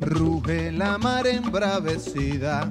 Ruge la mar embravecida,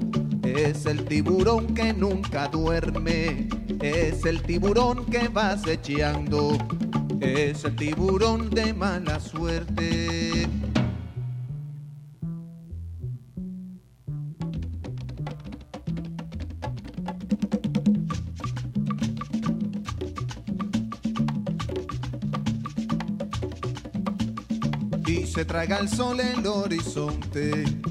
es el tiburón que nunca duerme, es el tiburón que va acechando, es el tiburón de mala suerte. se traga el sol el horizonte. y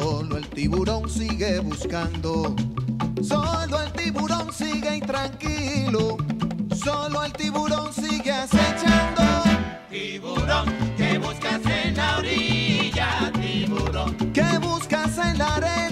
Solo el tiburón sigue buscando. Solo el tiburón sigue intranquilo. Solo el tiburón sigue acechando. Tiburón, ¿qué buscas en la orilla? Tiburón, ¿qué buscas en la arena?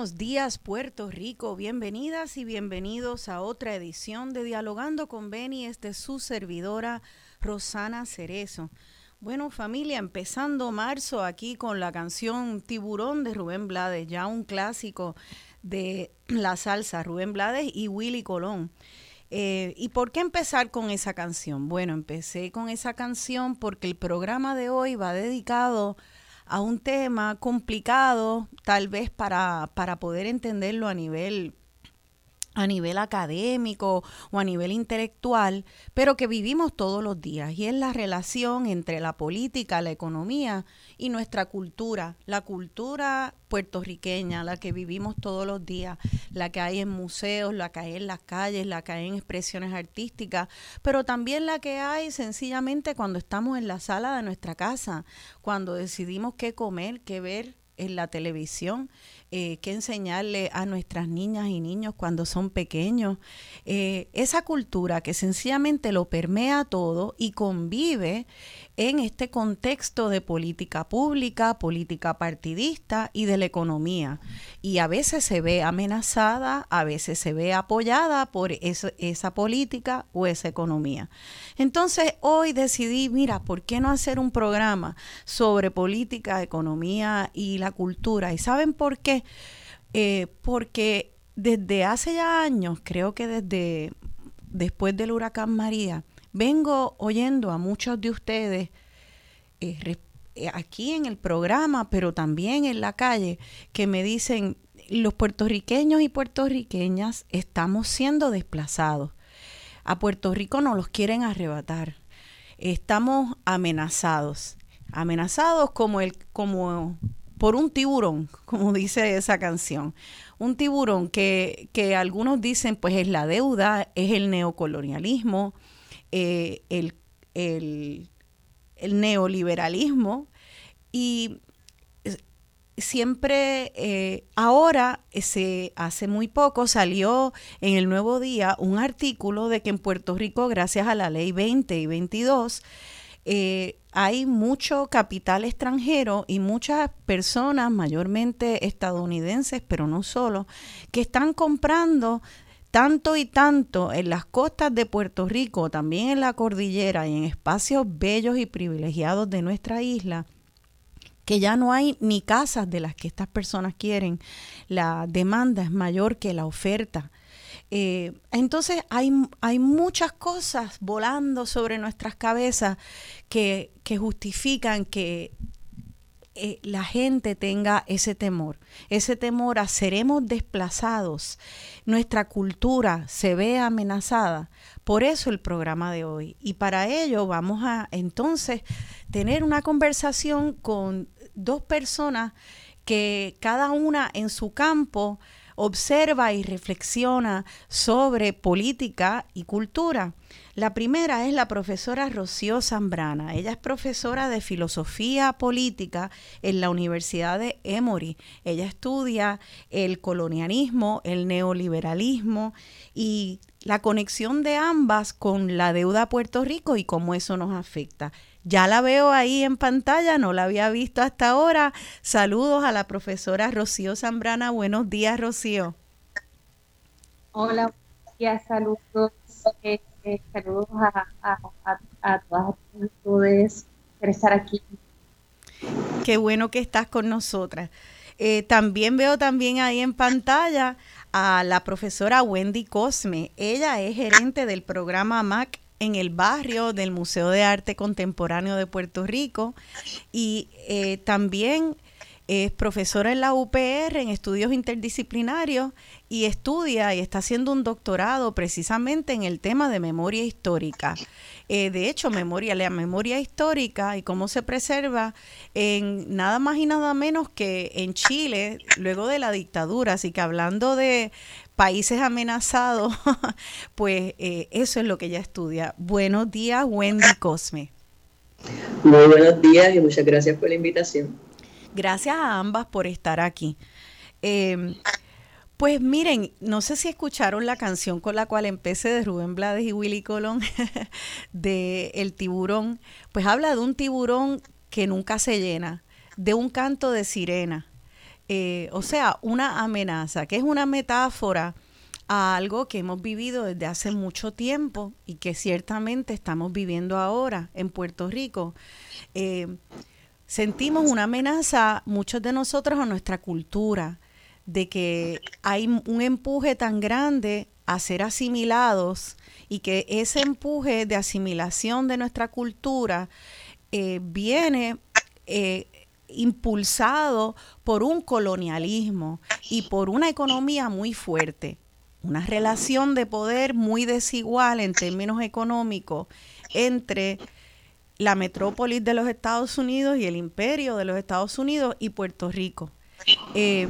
Buenos días Puerto Rico, bienvenidas y bienvenidos a otra edición de Dialogando con Beni, este su servidora Rosana Cerezo. Bueno familia, empezando marzo aquí con la canción Tiburón de Rubén Blades, ya un clásico de la salsa, Rubén Blades y Willy Colón. Eh, ¿Y por qué empezar con esa canción? Bueno, empecé con esa canción porque el programa de hoy va dedicado a un tema complicado, tal vez para, para poder entenderlo a nivel a nivel académico o a nivel intelectual, pero que vivimos todos los días, y es la relación entre la política, la economía y nuestra cultura, la cultura puertorriqueña, la que vivimos todos los días, la que hay en museos, la que hay en las calles, la que hay en expresiones artísticas, pero también la que hay sencillamente cuando estamos en la sala de nuestra casa, cuando decidimos qué comer, qué ver en la televisión, eh, qué enseñarle a nuestras niñas y niños cuando son pequeños. Eh, esa cultura que sencillamente lo permea todo y convive en este contexto de política pública, política partidista y de la economía. Y a veces se ve amenazada, a veces se ve apoyada por esa política o esa economía. Entonces hoy decidí, mira, ¿por qué no hacer un programa sobre política, economía y la cultura? ¿Y saben por qué? Eh, porque desde hace ya años, creo que desde después del huracán María, vengo oyendo a muchos de ustedes eh, eh, aquí en el programa, pero también en la calle, que me dicen, los puertorriqueños y puertorriqueñas estamos siendo desplazados. A Puerto Rico nos los quieren arrebatar. Estamos amenazados. Amenazados como el, como por un tiburón, como dice esa canción. Un tiburón que, que algunos dicen pues es la deuda, es el neocolonialismo, eh, el, el, neoliberalismo. Y siempre, eh, ahora, se, hace muy poco salió en el Nuevo Día un artículo de que en Puerto Rico, gracias a la ley 20 y 22, eh, hay mucho capital extranjero y muchas personas, mayormente estadounidenses, pero no solo, que están comprando tanto y tanto en las costas de Puerto Rico, también en la cordillera y en espacios bellos y privilegiados de nuestra isla, que ya no hay ni casas de las que estas personas quieren. La demanda es mayor que la oferta. Eh, entonces hay, hay, muchas cosas volando sobre nuestras cabezas que, que justifican que eh, la gente tenga ese temor, ese temor a seremos desplazados, nuestra cultura se ve amenazada. Por eso el programa de hoy. Y para ello vamos a entonces tener una conversación con dos personas que cada una en su campo observa y reflexiona sobre política y cultura. La primera es la profesora Rocío Zambrana. Ella es profesora de filosofía política en la Universidad de Emory. Ella estudia el colonialismo, el neoliberalismo y la conexión de ambas con la deuda a Puerto Rico y cómo eso nos afecta. Ya la veo ahí en pantalla, no la había visto hasta ahora. Saludos a la profesora Rocío Zambrana. Buenos días, Rocío. Hola, buenos días, saludos. Eh, eh, saludos a, a, a, todas ustedes por estar aquí. Qué bueno que estás con nosotras. Eh, también veo también ahí en pantalla a la profesora Wendy Cosme. Ella es gerente del programa MAC en el barrio del Museo de Arte Contemporáneo de Puerto Rico y eh, también es profesora en la UPR en estudios interdisciplinarios y estudia y está haciendo un doctorado precisamente en el tema de memoria histórica. Eh, de hecho, memoria, la memoria histórica y cómo se preserva en nada más y nada menos que en Chile, luego de la dictadura. Así que hablando de países amenazados, pues eh, eso es lo que ella estudia. Buenos días, Wendy Cosme. Muy buenos días y muchas gracias por la invitación. Gracias a ambas por estar aquí. Em, pues miren, no sé si escucharon la canción con la cual empecé de Rubén Blades y Willy Colón, de El tiburón. Pues habla de un tiburón que nunca se llena, de un canto de sirena eh, o sea, una amenaza, que es una metáfora a algo que hemos vivido desde hace mucho tiempo y que ciertamente estamos viviendo ahora en Puerto Rico. Eh, sentimos una amenaza, muchos de nosotros, a nuestra cultura, de que hay un empuje tan grande a ser asimilados y que ese empuje de asimilación de nuestra cultura eh, viene impulsado por un colonialismo y por una economía muy fuerte, una relación de poder muy desigual en términos económicos entre la metrópolis de los Estados Unidos y el imperio de los Estados Unidos y Puerto Rico. Eh,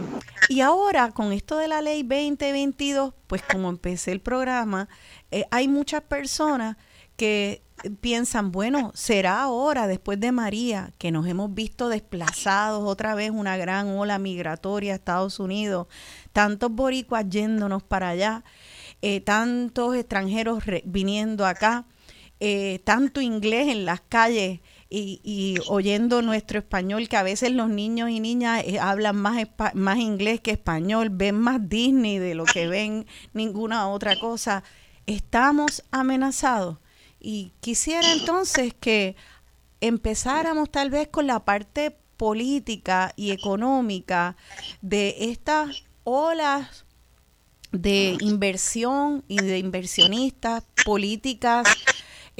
y ahora con esto de la ley 2022, pues como empecé el programa, eh, hay muchas personas que piensan, bueno, será ahora, después de María, que nos hemos visto desplazados otra vez, una gran ola migratoria a Estados Unidos, tantos boricuas yéndonos para allá, eh, tantos extranjeros viniendo acá, eh, tanto inglés en las calles y, oyendo nuestro español, que a veces los niños y niñas eh, hablan más, más inglés que español, ven más Disney de lo que ven ninguna otra cosa. Estamos amenazados y quisiera entonces que empezáramos tal vez con la parte política y económica de estas olas de inversión y de inversionistas políticas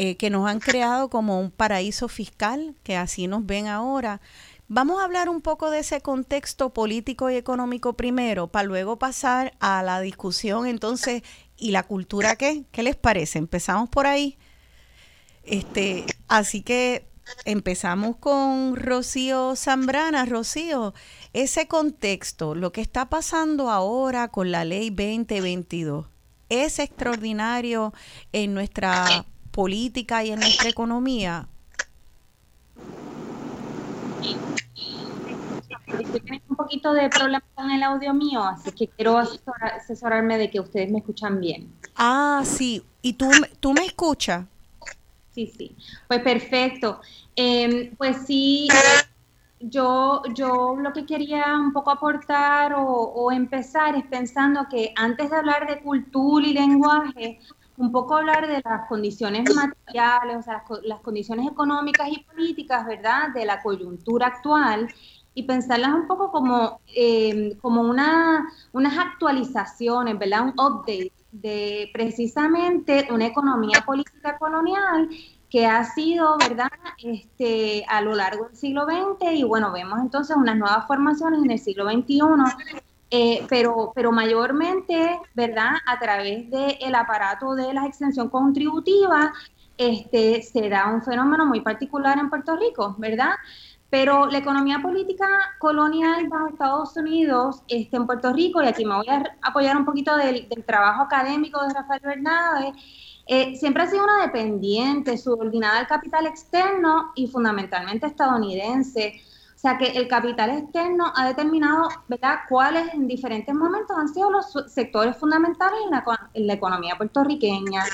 eh, que nos han creado como un paraíso fiscal, que así nos ven ahora. Vamos a hablar un poco de ese contexto político y económico primero, para luego pasar a la discusión entonces, ¿y la cultura qué? ¿Qué les parece? Empezamos por ahí. Este, así que empezamos con Rocío Zambrana. Rocío, ese contexto, lo que está pasando ahora con la ley 2022, es extraordinario en nuestra política y en nuestra economía. Estoy un poquito de problema con el audio mío, así que quiero asesorarme de que ustedes me escuchan bien. Ah, sí. ¿Y tú, tú me escuchas? Sí, sí. Pues perfecto. Em, pues sí, yo, yo lo que quería un poco aportar o, empezar es pensando que antes de hablar de cultura y lenguaje, un poco hablar de las condiciones materiales, o sea, las, condiciones económicas y políticas, ¿verdad?, de la coyuntura actual y pensarlas un poco como, em, como una, unas actualizaciones, ¿verdad?, un update de precisamente una economía política colonial que ha sido, ¿verdad?, este, a lo largo del siglo XX y bueno, vemos entonces unas nuevas formaciones en el siglo XXI, eh, pero, pero mayormente, ¿verdad?, a través del aparato de la extensión contributiva, este, se da un fenómeno muy particular en Puerto Rico, ¿verdad? Pero la economía política colonial bajo Estados Unidos, este, en Puerto Rico, y aquí me voy a apoyar un poquito del, trabajo académico de Rafael Bernabe, eh, siempre ha sido una dependiente, subordinada al capital externo y fundamentalmente estadounidense. O sea que el capital externo ha determinado, ¿verdad?, cuáles en diferentes momentos han sido los sectores fundamentales en la, en la economía puertorriqueña.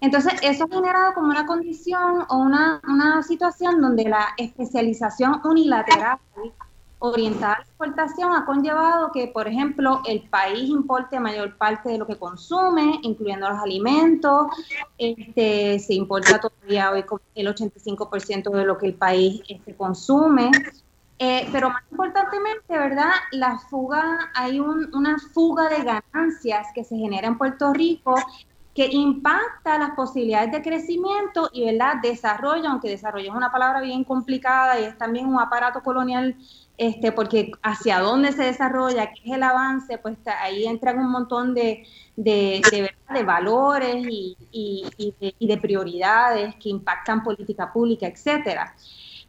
Entonces, eso ha generado como una condición o una, una situación donde la especialización unilateral orientada a la exportación ha conllevado que, por ejemplo, el país importe mayor parte de lo que consume, incluyendo los alimentos. Este, se importa todavía hoy el 85% de lo que el país este, consume. Eh, pero más importantemente, ¿verdad? La fuga, hay una fuga de ganancias que se genera en Puerto Rico que impacta las posibilidades de crecimiento y ¿verdad? desarrollo, aunque desarrollo es una palabra bien complicada y es también un aparato colonial este, porque hacia dónde se desarrolla, qué es el avance, pues ahí entran un montón de, de, de, valores y, y, de, prioridades que impactan política pública, etcétera.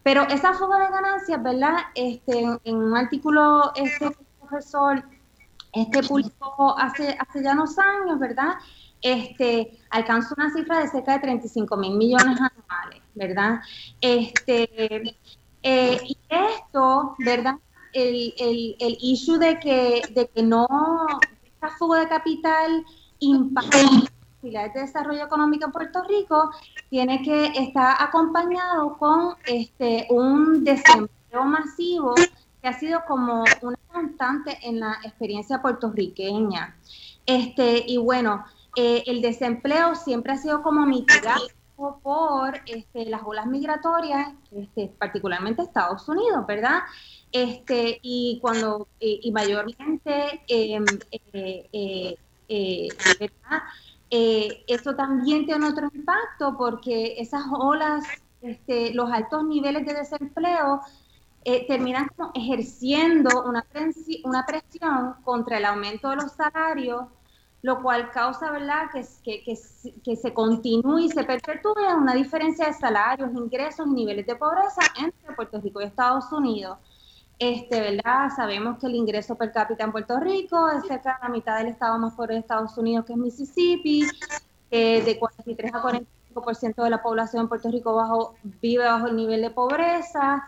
Pero esa fuga de ganancias, ¿verdad? Este, en, un artículo este profesor este publicó hace, hace ya unos años, ¿verdad? Este, alcanzó una cifra de cerca de 35 mil millones anuales, ¿verdad? Este, eh, y esto, ¿verdad? El, el, el issue de que, de que no, esta fuga de capital impacta posibilidades de desarrollo económico en Puerto Rico, tiene que estar acompañado con este un desempleo masivo que ha sido como una constante en la experiencia puertorriqueña. Este, y bueno, eh, el desempleo siempre ha sido como mitigado por este, las olas migratorias, este, particularmente Estados Unidos, ¿verdad? Este, y cuando, eh, y mayormente, em, eh, eh, ¿verdad? Eso también tiene otro impacto porque esas olas, este, los altos niveles de desempleo, terminan ejerciendo una, una presión contra el aumento de los salarios lo cual causa, ¿verdad?, que, que, se continúe y se perpetúe una diferencia de salarios, ingresos y niveles de pobreza entre Puerto Rico y Estados Unidos. Este, ¿verdad? Sabemos que el ingreso per cápita en Puerto Rico es cerca de la mitad del estado más pobre de Estados Unidos, que es Mississippi, de 43 a 45% de la población en Puerto Rico bajo, vive bajo el nivel de pobreza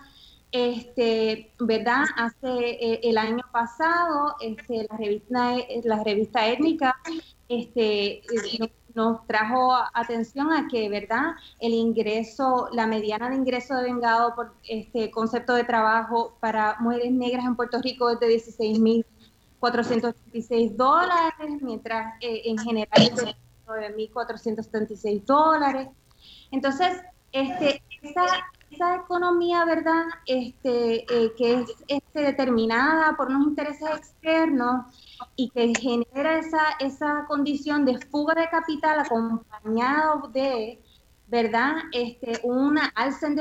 este, ¿verdad? Hace eh, el año pasado, este, la revista, la revista étnica, este, nos, trajo atención a que, ¿verdad? El ingreso, la mediana de ingreso de vengado por este concepto de trabajo para mujeres negras en Puerto Rico es de 16.486 dólares, mientras eh, en general es de 9.476 dólares. Entonces, este, esa, esa economía, ¿verdad?, este, eh, que es este, determinada por unos intereses externos y que genera esa, esa condición de fuga de capital acompañado de ¿verdad? Este, una alza en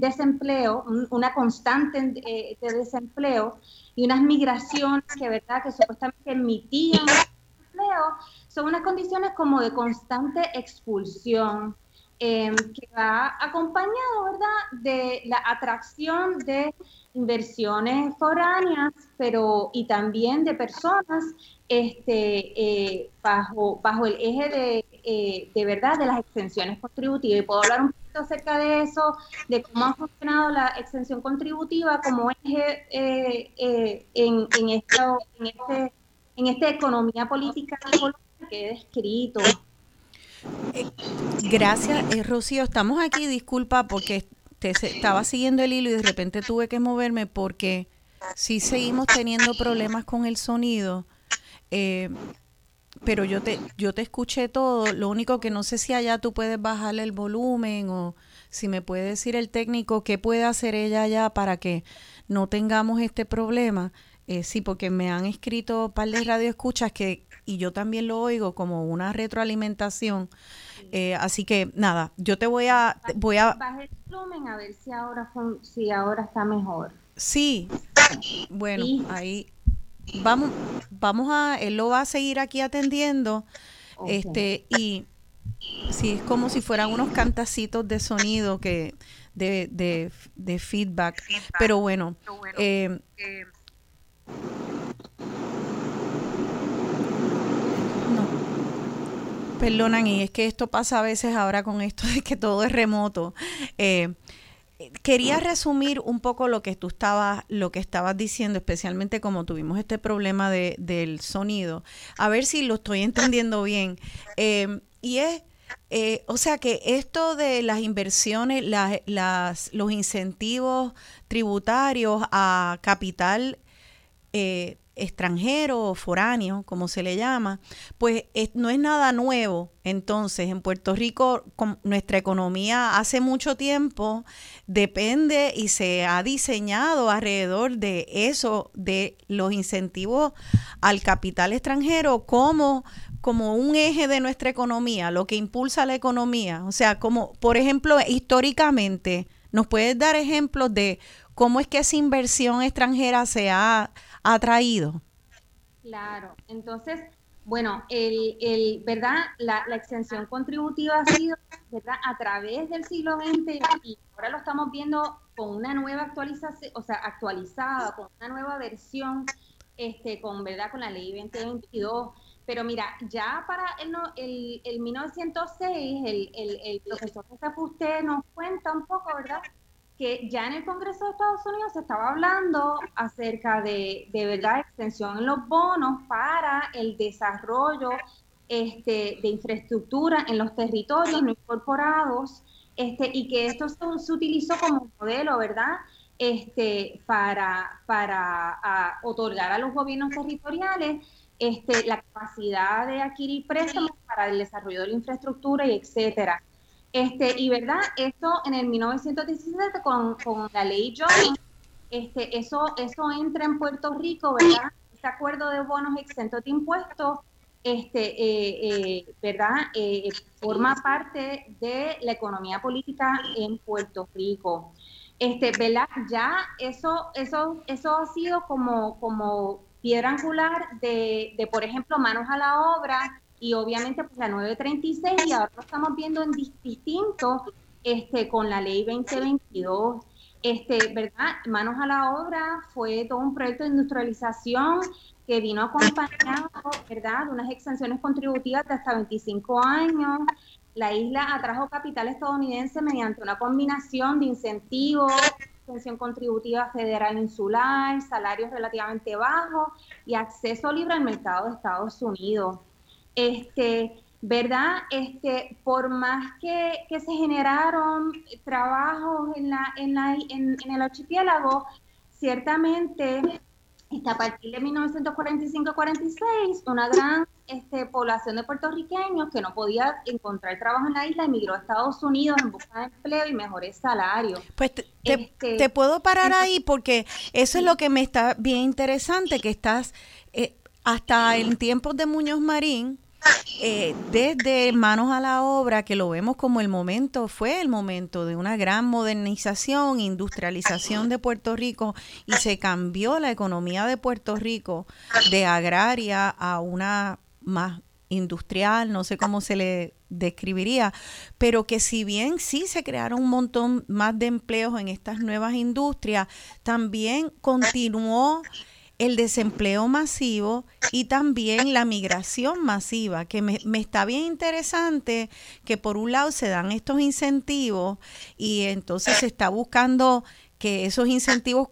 desempleo, una constante eh, de desempleo y unas migraciones que, ¿verdad? Que supuestamente emitían empleo, son unas condiciones como de constante expulsión. Em, que va acompañado, ¿verdad?, de la atracción de inversiones foráneas, pero y también de personas este, eh, bajo, bajo el eje de, eh, de verdad de las extensiones contributivas. Y puedo hablar un poquito acerca de eso, de cómo ha funcionado la extensión contributiva como eje eh, en, en, esto, en, este, en esta economía política que he descrito. Gracias, Rocío. Estamos aquí, disculpa, porque te estaba siguiendo el hilo y de repente tuve que moverme porque sí seguimos teniendo problemas con el sonido. Eh, pero yo te, yo te escuché todo. Lo único que no sé si allá tú puedes bajarle el volumen o si me puede decir el técnico qué puede hacer ella allá para que no tengamos este problema. Eh, sí, porque me han escrito un par de radioescuchas que, y yo también lo oigo como una retroalimentación. Eh, así que nada, yo te voy a... Voy a Baje el volumen a ver si ahora, si ahora está mejor. Sí, bueno, ahí vamos, vamos a, él lo va a seguir aquí atendiendo, este, y sí, es como si fueran unos cantacitos de sonido que, de, de, de feedback, pero bueno, eh, no, perdonan, y es que esto pasa a veces ahora con esto de que todo es remoto. Eh, quería resumir un poco lo que tú estabas, lo que estabas diciendo, especialmente como tuvimos este problema de, del sonido, a ver si lo estoy entendiendo bien. Eh, y es, eh, o sea que esto de las inversiones, las, los incentivos tributarios a capital eh, extranjero o foráneo, como se le llama, pues no es nada nuevo. Entonces, en Puerto Rico, nuestra economía hace mucho tiempo depende y se ha diseñado alrededor de eso, de los incentivos al capital extranjero como como un eje de nuestra economía, lo que impulsa la economía. O sea, como, por ejemplo, históricamente, ¿nos puedes dar ejemplos de cómo es que esa inversión extranjera se ha ha traído. Claro, entonces, bueno, el, el ¿verdad? La, la, extensión contributiva ha sido, ¿verdad? A través del siglo XX y ahora lo estamos viendo con una nueva actualización, o sea, actualizada, con una nueva versión, este, con, ¿verdad? Con la ley 2022. Pero mira, ya para el, el, el 1906, el, el, el profesor José Fusté nos cuenta un poco, ¿verdad? Que ya en el Congreso de Estados Unidos se estaba hablando acerca de, de verdad, extensión en los bonos para el desarrollo este, de infraestructura en los territorios no incorporados, este, y que esto se, utilizó como modelo, ¿verdad? Este, para, para otorgar a los gobiernos territoriales este, la capacidad de adquirir préstamos para el desarrollo de la infraestructura y etcétera. Este, y verdad, esto en el 1917 con, con la ley Jones, este, eso, eso entra en Puerto Rico, ¿verdad? Este acuerdo de bonos exentos de impuestos, este, eh, eh, ¿verdad? Eh, forma parte de la economía política en Puerto Rico. Este, ¿verdad? Ya eso, eso, eso ha sido como, como piedra angular de, de, por ejemplo, manos a la obra, y obviamente pues la 936 y ahora lo estamos viendo en distinto este, con la ley 2022. Este, ¿verdad? Manos a la obra fue todo un proyecto de industrialización que vino acompañado, ¿verdad?, de unas exenciones contributivas de hasta 25 años. La isla atrajo capital estadounidense mediante una combinación de incentivos, exención contributiva federal insular, salarios relativamente bajos y acceso libre al mercado de Estados Unidos este, ¿verdad? Este, por más que, que se generaron trabajos en, la, en, la, en, el archipiélago, ciertamente a partir de 1945-46, una gran este, población de puertorriqueños que no podía encontrar trabajo en la isla emigró a Estados Unidos en busca de empleo y mejores salarios. Pues te, este, puedo parar ahí porque eso es lo que me está bien interesante, que estás eh, hasta en tiempos de Muñoz Marín, eh, desde manos a la obra, que lo vemos como el momento, fue el momento de una gran modernización, industrialización de Puerto Rico y se cambió la economía de Puerto Rico de agraria a una más industrial, no sé cómo se le describiría, pero que si bien sí se crearon un montón más de empleos en estas nuevas industrias, también continuó el desempleo masivo y también la migración masiva, que me, está bien interesante que por un lado se dan estos incentivos y entonces se está buscando que esos incentivos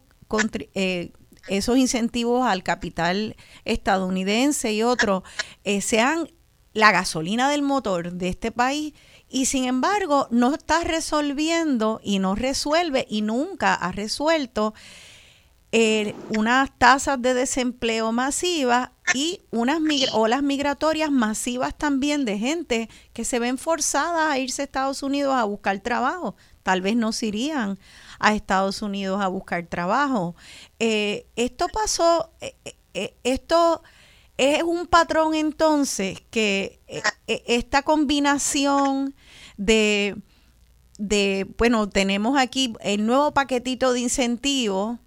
eh, esos incentivos al capital estadounidense y otros eh, sean la gasolina del motor de este país y sin embargo no está resolviendo y no resuelve y nunca ha resuelto eh, unas tasas de desempleo masivas y unas olas migratorias masivas también de gente que se ven forzadas a irse a Estados Unidos a buscar trabajo. Tal vez no se irían a Estados Unidos a buscar trabajo. Eh, esto pasó, eh, esto es un patrón entonces que esta combinación de, de, bueno, tenemos aquí el nuevo paquetito de incentivos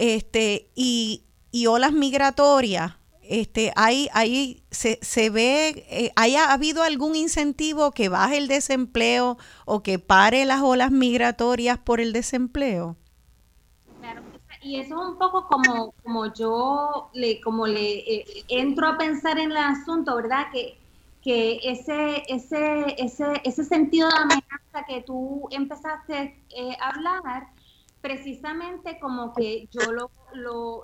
este, y, y olas migratorias, este, hay, hay, se, se ve, eh, ¿haya habido algún incentivo que baje el desempleo o que pare las olas migratorias por el desempleo? Claro, y eso es un poco como, como yo le, como le eh, entro a pensar en el asunto, ¿verdad? Que, que ese, ese, ese, ese sentido de amenaza que tú empezaste eh, a hablar, precisamente como que yo lo,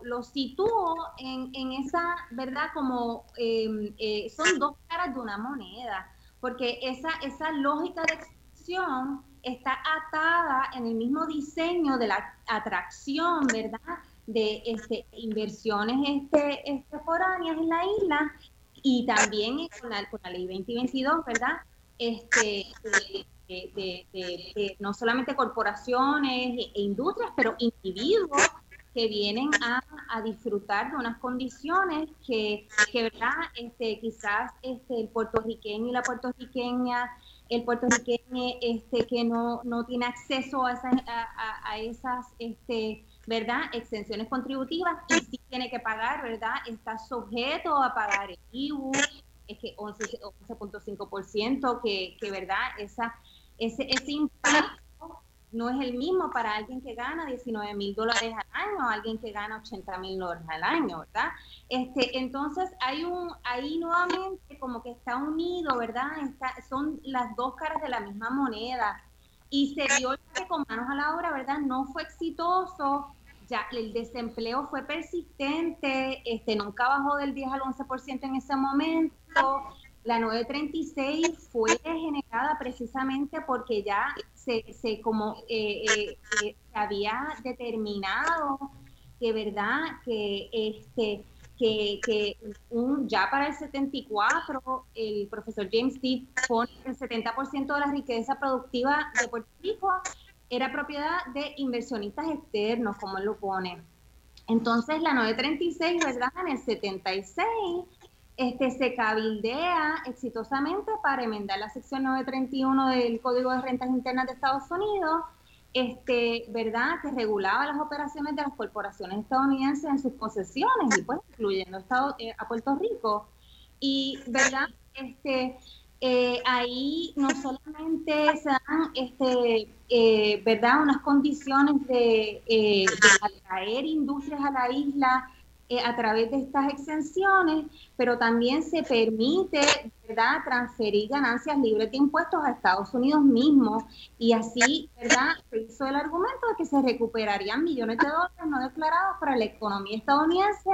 lo, sitúo en, en, esa, ¿verdad? Como em, eh, son dos caras de una moneda, porque esa, esa lógica de expresión está atada en el mismo diseño de la atracción, ¿verdad? De este, inversiones este, este foráneas en la isla y también con la, con la ley 2022, ¿verdad? Este, de, no solamente corporaciones e industrias, pero individuos que vienen a, disfrutar de unas condiciones que, que ¿verdad? Este, quizás este, el puertorriqueño y la puertorriqueña, el puertorriqueño este, que no, no tiene acceso a esas, a, esas este, ¿verdad? exenciones contributivas y sí tiene que pagar, ¿verdad? está sujeto a pagar el IBU, es que 11.5%, que, que, ¿verdad? Esa, ese, ese impacto no es el mismo para alguien que gana 19 mil dólares al año, alguien que gana 80 mil dólares al año, ¿verdad? Este, entonces hay un, ahí nuevamente como que está unido, ¿verdad? son las dos caras de la misma moneda y se que con manos a la obra, ¿verdad? No fue exitoso, ya el desempleo fue persistente, este, nunca bajó del 10 al 11% en ese momento, la 936 fue generada precisamente porque ya se, se como eh, eh, se había determinado que verdad que este que, que un, ya para el 74 el profesor James Steve pone el 70% de la riqueza productiva de Puerto Rico era propiedad de inversionistas externos, como él lo pone. Entonces la 936, ¿verdad? En el 76 este, se cabildea exitosamente para enmendar la sección 931 del Código de Rentas Internas de Estados Unidos, este, ¿verdad? Que regulaba las operaciones de las corporaciones estadounidenses en sus posesiones, y pues incluyendo Estado, eh, a Puerto Rico. Y, ¿verdad? Este, eh, ahí no solamente se dan, este, eh, ¿verdad? Unas condiciones de, de atraer industrias a la isla, eh, a través de estas exenciones, pero también se permite ¿verdad? transferir ganancias libres de impuestos a Estados Unidos mismo y así ¿verdad? se hizo el argumento de que se recuperarían millones de dólares no declarados para la economía estadounidense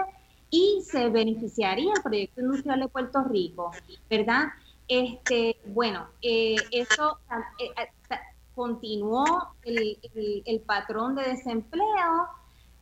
y se beneficiaría el proyecto industrial de Puerto Rico, ¿verdad? Este, bueno, eh, eso eh, eh, continuó el, el patrón de desempleo,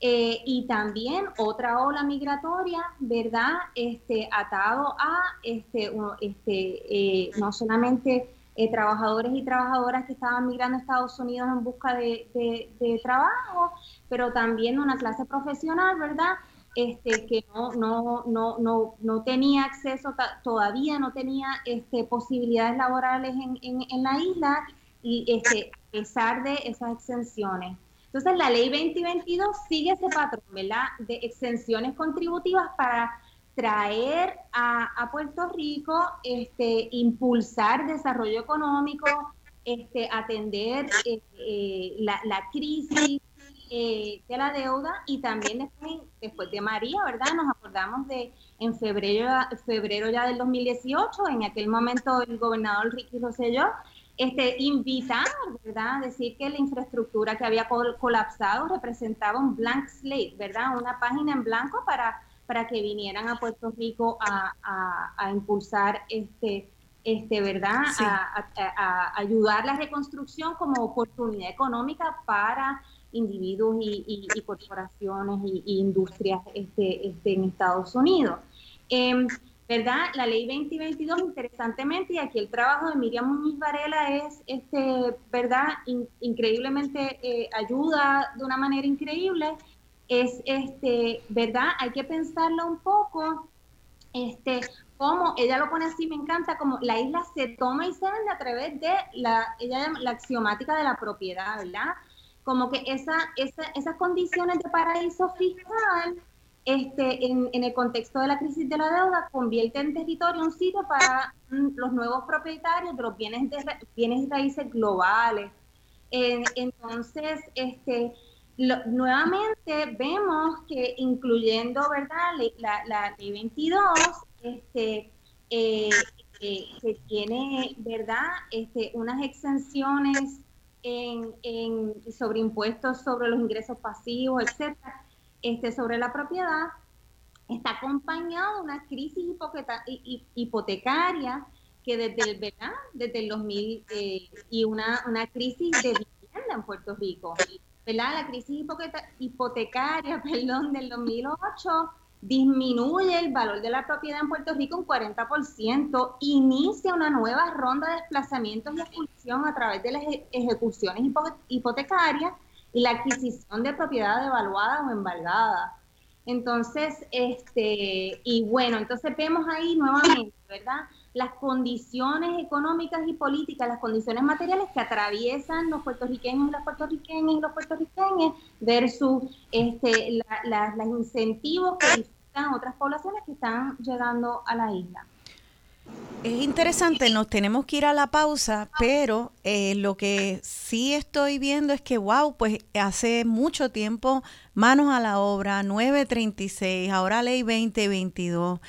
eh, y también otra ola migratoria, ¿verdad? Este, atado a este, este, eh, no solamente eh, trabajadores y trabajadoras que estaban migrando a Estados Unidos en busca de, trabajo, pero también una clase profesional, ¿verdad? este, que no, no, no, no, no tenía acceso, todavía no tenía este, posibilidades laborales en, en, en la isla y este, a pesar de esas exenciones. Entonces, la ley 2022 sigue ese patrón, ¿verdad? De exenciones contributivas para traer a, Puerto Rico, este, impulsar desarrollo económico, este, atender eh, eh, la, crisis eh, de la deuda y también después, después de María, ¿verdad? Nos acordamos de en febrero, febrero ya del 2018, en aquel momento el gobernador Ricky Rosselló este, invitar, ¿verdad? Decir que la infraestructura que había colapsado representaba un blank slate, ¿verdad? Una página en blanco para, para que vinieran a Puerto Rico a, impulsar este, este, ¿verdad? A, ayudar la reconstrucción como oportunidad económica para individuos y, corporaciones y, industrias este, este, en Estados Unidos. Em, ¿verdad? La ley 2022, interesantemente, y aquí el trabajo de Miriam Muñiz Varela es, este, ¿verdad? increíblemente eh, ayuda de una manera increíble. Es, este, ¿verdad? Hay que pensarlo un poco, este, como ella lo pone así, me encanta, como la isla se toma y se vende a través de la, ella la axiomática de la propiedad, ¿verdad? Como que esa, esa, esas condiciones de paraíso fiscal este, en, el contexto de la crisis de la deuda, convierte en territorio un sitio para mm, los nuevos propietarios de los bienes, de, bienes raíces globales. entonces, este, nuevamente vemos que incluyendo ¿verdad? La, ley 22, este, eh, eh, que tiene ¿verdad? Este, unas exenciones en, en, sobre impuestos sobre los ingresos pasivos, etcétera este, sobre la propiedad está acompañado de una crisis hipotecaria que desde el verano, desde el 2000 eh, y una, una crisis de vivienda en Puerto Rico. La crisis hipotecaria perdón, del 2008 disminuye el valor de la propiedad en Puerto Rico un 40%, inicia una nueva ronda de desplazamientos y expulsión a través de las ejecuciones hipotecarias y la adquisición de propiedad devaluada o embargada. Entonces, este, y bueno, entonces vemos ahí nuevamente, ¿verdad? Las condiciones económicas y políticas, las condiciones materiales que atraviesan los puertorriqueños y las puertorriqueñas y los puertorriqueños versus este, la, los incentivos que necesitan otras poblaciones que están llegando a la isla. Es interesante, nos tenemos que ir a la pausa, pero eh, lo que sí estoy viendo es que, wow, pues hace mucho tiempo, manos a la obra, 936, ahora ley 2022,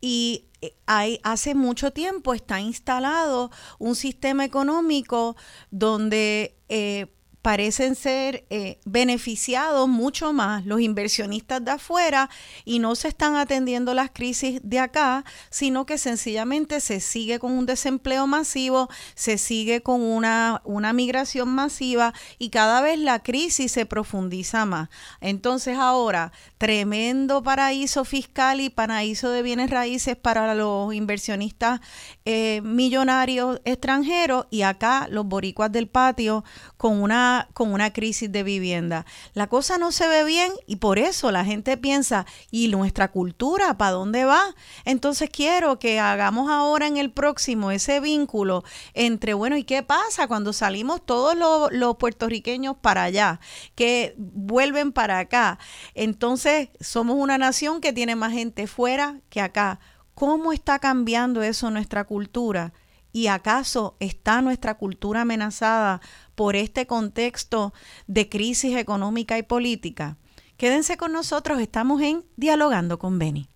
y eh, hay, hace mucho tiempo está instalado un sistema económico donde... Eh, parecen ser eh, beneficiados mucho más los inversionistas de afuera y no se están atendiendo las crisis de acá, sino que sencillamente se sigue con un desempleo masivo, se sigue con una, una migración masiva y cada vez la crisis se profundiza más. Entonces ahora, tremendo paraíso fiscal y paraíso de bienes raíces para los inversionistas eh, millonarios extranjeros y acá los boricuas del patio con una con una crisis de vivienda. La cosa no se ve bien y por eso la gente piensa, ¿y nuestra cultura para dónde va? Entonces quiero que hagamos ahora en el próximo ese vínculo entre, bueno, ¿y qué pasa cuando salimos todos los, los puertorriqueños para allá, que vuelven para acá? Entonces somos una nación que tiene más gente fuera que acá. ¿Cómo está cambiando eso nuestra cultura? ¿Y acaso está nuestra cultura amenazada por este contexto de crisis económica y política? Quédense con nosotros, estamos en Dialogando con Beni.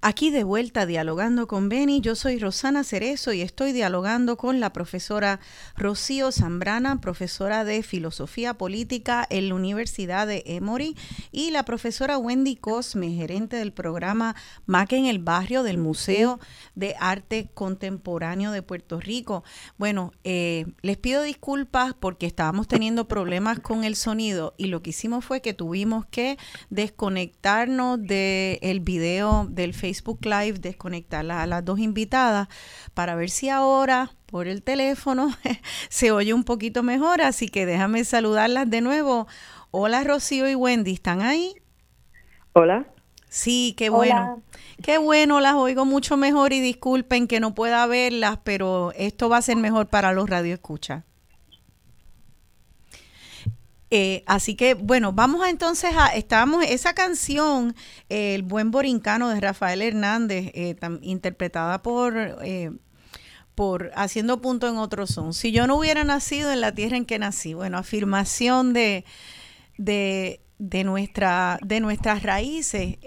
Aquí de vuelta dialogando con Beni, yo soy Rosana Cerezo y estoy dialogando con la profesora Rocío Zambrana, profesora de Filosofía Política en la Universidad de Emory, y la profesora Wendy Cosme, gerente del programa MAC en el barrio del Museo de Arte Contemporáneo de Puerto Rico. Bueno, eh, les pido disculpas porque estábamos teniendo problemas con el sonido y lo que hicimos fue que tuvimos que desconectarnos del video del Facebook Facebook Live, desconectar a las dos invitadas para ver si ahora por el teléfono se oye un poquito mejor. Así que déjame saludarlas de nuevo. Hola Rocío y Wendy, ¿están ahí? Hola. Sí, qué bueno. Qué bueno, las oigo mucho mejor y disculpen que no pueda verlas, pero esto va a ser mejor para los radioescuchas. Eh, así que bueno, vamos a entonces a, estábamos, esa canción, El buen borincano de Rafael Hernández, eh, interpretada por, eh, por Haciendo punto en otro son. Si yo no hubiera nacido en la tierra en que nací, bueno, afirmación de, de, de, nuestra, de nuestras raíces.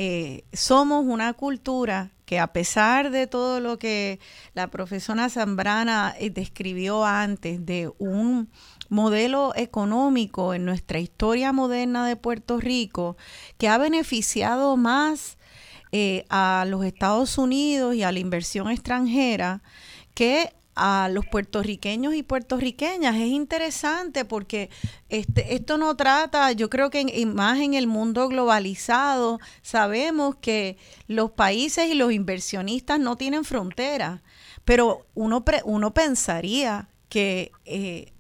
somos una cultura que a pesar de todo lo que la profesora Zambrana describió antes de un modelo económico en nuestra historia moderna de Puerto Rico que ha beneficiado más eh, a los Estados Unidos y a la inversión extranjera que a los puertorriqueños y puertorriqueñas. Es interesante porque este, esto no trata, yo creo que más en el mundo globalizado sabemos que los países y los inversionistas no tienen fronteras, pero uno, uno pensaría que eh,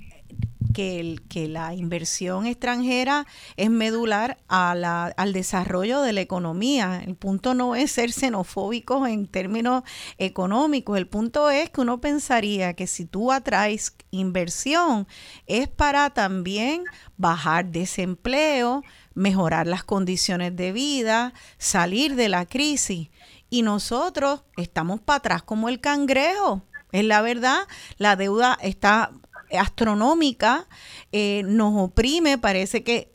que, el, que la inversión extranjera es medular a la, al desarrollo de la economía. El punto no es ser xenofóbicos en términos económicos, el punto es que uno pensaría que si tú atraes inversión es para también bajar desempleo, mejorar las condiciones de vida, salir de la crisis. Y nosotros estamos para atrás como el cangrejo. Es la verdad, la deuda está astronómica, eh, nos oprime, parece que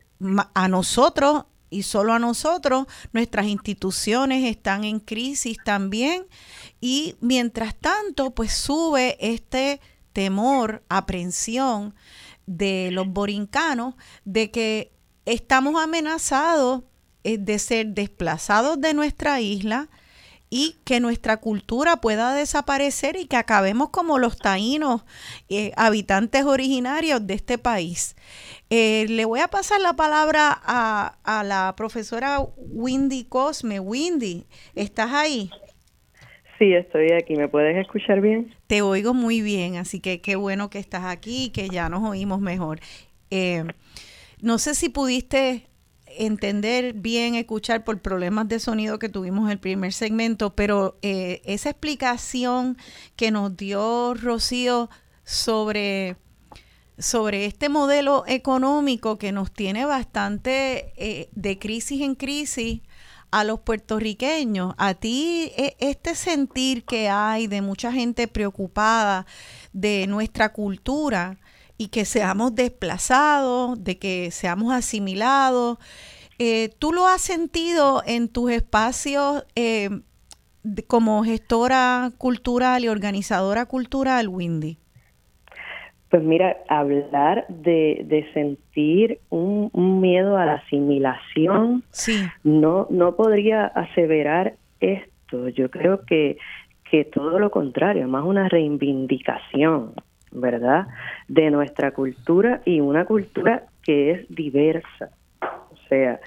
a nosotros y solo a nosotros, nuestras instituciones están en crisis también y mientras tanto pues sube este temor, aprensión de los borincanos de que estamos amenazados eh, de ser desplazados de nuestra isla, y que nuestra cultura pueda desaparecer y que acabemos como los taínos, eh, habitantes originarios de este país. Eh, le voy a pasar la palabra a, a, la profesora Windy Cosme. Windy, ¿estás ahí? Sí, estoy aquí. ¿Me puedes escuchar bien? Te oigo muy bien, así que qué bueno que estás aquí y que ya nos oímos mejor. Eh, no sé si pudiste entender bien, escuchar por problemas de sonido que tuvimos en el primer segmento, pero eh, esa explicación que nos dio Rocío sobre, sobre este modelo económico que nos tiene bastante eh, de crisis en crisis a los puertorriqueños, a ti e, este sentir que hay de mucha gente preocupada de nuestra cultura, y que seamos desplazados, de que seamos asimilados. Eh, ¿Tú lo has sentido en tus espacios eh, como gestora cultural y organizadora cultural, Windy? Pues mira, hablar de, sentir un, miedo a la asimilación, sí. no, no podría aseverar esto. Yo creo que, que todo lo contrario, más una reivindicación. ¿Verdad? De nuestra cultura y una cultura que es diversa. O sea,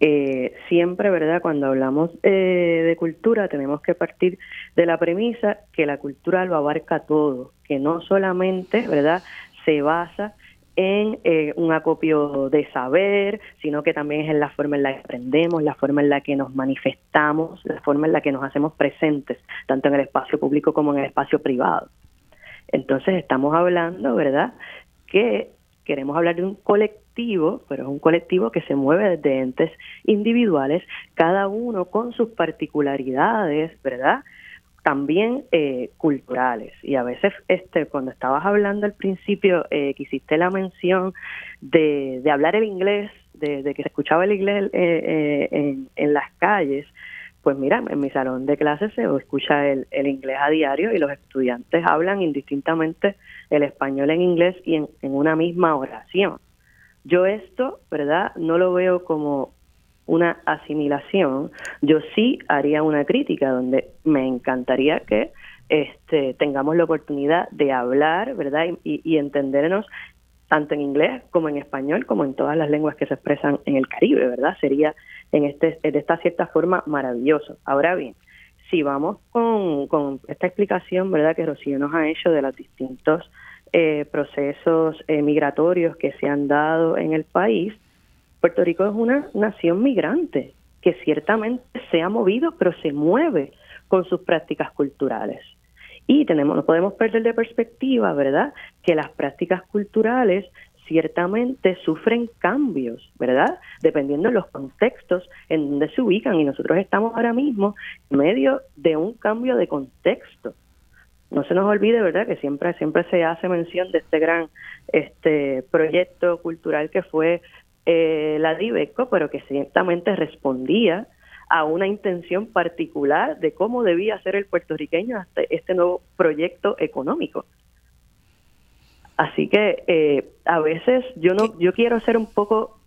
eh, siempre, ¿verdad? Cuando hablamos eh, de cultura tenemos que partir de la premisa que la cultura lo abarca todo, que no solamente, ¿verdad? Se basa en eh, un acopio de saber, sino que también es en la forma en la que aprendemos, la forma en la que nos manifestamos, la forma en la que nos hacemos presentes, tanto en el espacio público como en el espacio privado. Entonces estamos hablando, ¿verdad? Que queremos hablar de un colectivo, pero es un colectivo que se mueve desde entes individuales, cada uno con sus particularidades, ¿verdad? También eh, culturales. Y a veces, este, cuando estabas hablando al principio, eh, que hiciste la mención de, de hablar el inglés, de, que se escuchaba el inglés eh, en, en las calles, pues mira, en mi salón de clases se escucha el, inglés a diario y los estudiantes hablan indistintamente el español en inglés y en, una misma oración. Yo esto, ¿verdad? No lo veo como una asimilación. Yo sí haría una crítica donde me encantaría que este, tengamos la oportunidad de hablar, ¿verdad? Y, y, entendernos tanto en inglés como en español, como en todas las lenguas que se expresan en el Caribe, ¿verdad? Sería en este de esta cierta forma maravilloso. Ahora bien, si vamos con, esta explicación, ¿verdad? Que Rocío nos ha hecho de los distintos eh, procesos eh, migratorios que se han dado en el país, Puerto Rico es una nación migrante que ciertamente se ha movido, pero se mueve con sus prácticas culturales. Y tenemos, no podemos perder de perspectiva, ¿verdad?, que las prácticas culturales ciertamente sufren cambios, ¿verdad? Dependiendo de los contextos en donde se ubican y nosotros estamos ahora mismo en medio de un cambio de contexto. No se nos olvide, ¿verdad?, que siempre siempre se hace mención de este gran este proyecto cultural que fue eh, la DIVECO, pero que ciertamente respondía a una intención particular de cómo debía ser el puertorriqueño este, este nuevo proyecto económico. Así que eh, a veces yo no, yo quiero ser un poco,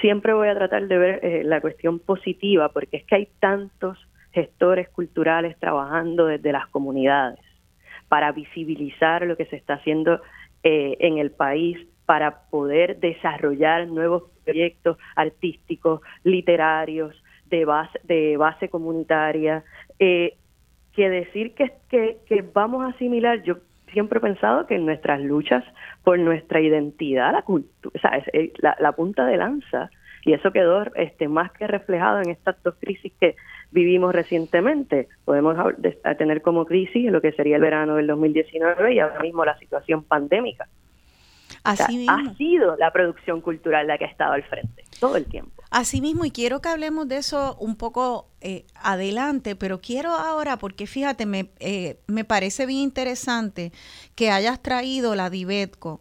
siempre voy a tratar de ver eh, la cuestión positiva, porque es que hay tantos gestores culturales trabajando desde las comunidades para visibilizar lo que se está haciendo eh, en el país, para poder desarrollar nuevos proyectos artísticos, literarios, de base, de base comunitaria, eh, que decir que, que, que vamos a asimilar, yo siempre he pensado que en nuestras luchas por nuestra identidad, la, cultura, la, la, punta de lanza, y eso quedó este, más que reflejado en estas dos crisis que vivimos recientemente. Podemos tener como crisis lo que sería el verano del 2019 y ahora mismo la situación pandémica. Así Ha sido la producción cultural la que ha estado al frente todo el tiempo. Así mismo, y quiero que hablemos de eso un poco eh, adelante, pero quiero ahora, porque fíjate, me, eh, me parece bien interesante que hayas traído la Dibetco,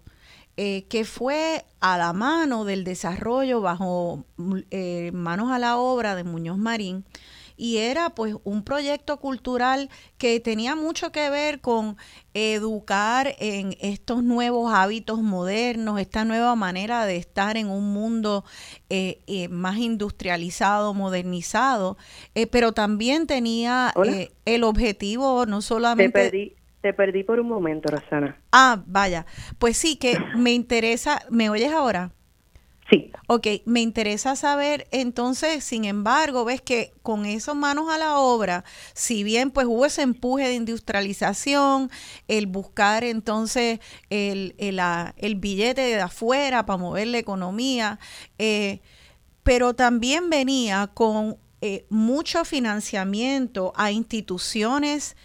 eh, que fue a la mano del desarrollo bajo manos a la obra de Muñoz Marín, y era pues un proyecto cultural que tenía mucho que ver con educar en estos nuevos hábitos modernos, esta nueva manera de estar en un mundo eh, eh, más industrializado, modernizado, eh, pero también tenía el objetivo no solamente... Te perdí, te perdí por un momento, Rosana. Ah, vaya. Pues sí, que me interesa, ¿me oyes ahora? Sí. Ok, me interesa saber entonces, sin embargo, ves que con esas manos a la obra, si bien pues hubo ese empuje de industrialización, el buscar entonces el, el, el billete de afuera para mover la economía, eh, pero también venía con eh, mucho financiamiento a instituciones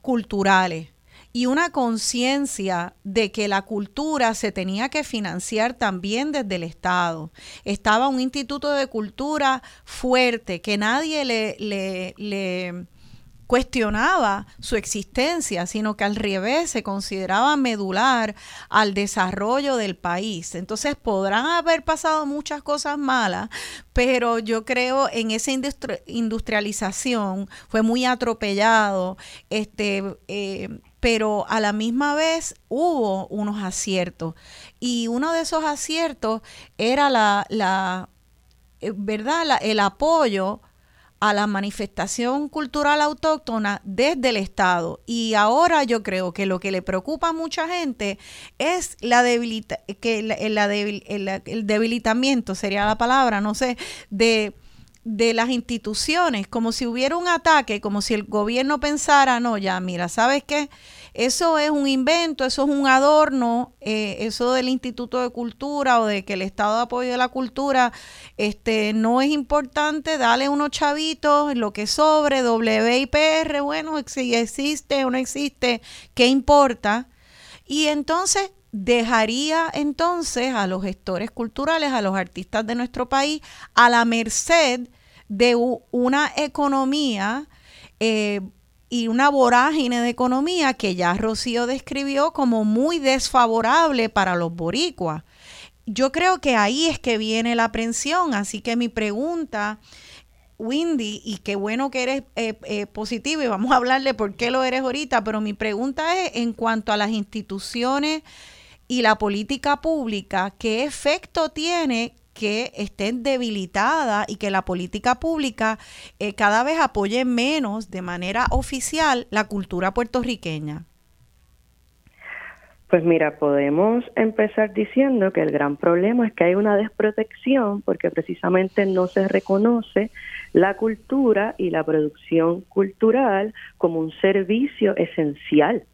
culturales y una conciencia de que la cultura se tenía que financiar también desde el Estado. Estaba un instituto de cultura fuerte, que nadie le, cuestionaba su existencia, sino que al revés se consideraba medular al desarrollo del país. Entonces podrán haber pasado muchas cosas malas, pero yo creo en esa industrialización fue muy atropellado. Este, eh, pero a la misma vez hubo unos aciertos. Y uno de esos aciertos era la, la eh, ¿verdad? el apoyo a la manifestación cultural autóctona desde el Estado. Y ahora yo creo que lo que le preocupa a mucha gente es la debilita que la, el debilitamiento, sería la palabra, no sé, de de las instituciones, como si hubiera un ataque, como si el gobierno pensara, no, ya, mira, ¿sabes qué? Eso es un invento, eso es un adorno, eh, eso del Instituto de Cultura o de que el Estado de Apoyo de la Cultura este, no es importante, dale unos chavitos, lo que sobre, WIPR, bueno, si existe o no existe, ¿qué importa? Y entonces dejaría entonces a los gestores culturales, a los artistas de nuestro país, a la merced de una economía eh, y una vorágine de economía que ya Rocío describió como muy desfavorable para los boricuas. Yo creo que ahí es que viene la aprensión, así que mi pregunta Windy, y qué bueno que eres eh, eh, positivo y vamos a hablarle por qué lo eres ahorita, pero mi pregunta es en cuanto a las instituciones y la política pública, ¿qué efecto tiene que estén debilitadas y que la política pública eh, cada vez apoye menos de manera oficial la cultura puertorriqueña? Pues mira, podemos empezar diciendo que el gran problema es que hay una desprotección porque precisamente no se reconoce la cultura y la producción cultural como un servicio esencial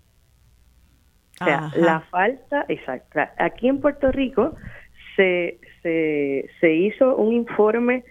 o sea, la falta, exacto. Aquí en Puerto Rico se, se, se hizo un informe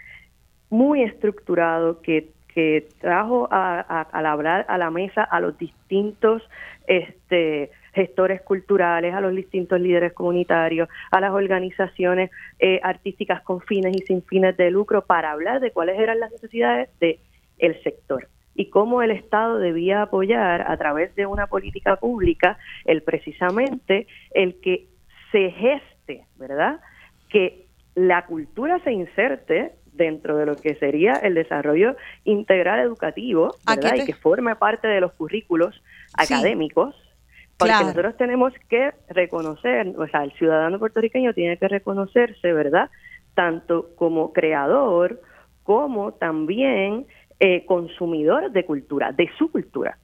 muy estructurado que, que trajo a, a, a, a la mesa a los distintos este, gestores culturales, a los distintos líderes comunitarios, a las organizaciones eh, artísticas con fines y sin fines de lucro para hablar de cuáles eran las necesidades del el sector y cómo el Estado debía apoyar a través de una política pública el precisamente el que se geste, ¿verdad? Que la cultura se inserte dentro de lo que sería el desarrollo integral educativo, ¿verdad? Y que forme parte de los currículos académicos porque nosotros tenemos que reconocer, o sea, el ciudadano puertorriqueño tiene que reconocerse, ¿verdad? Tanto como creador como también eh, consumidor de cultura, de su cultura.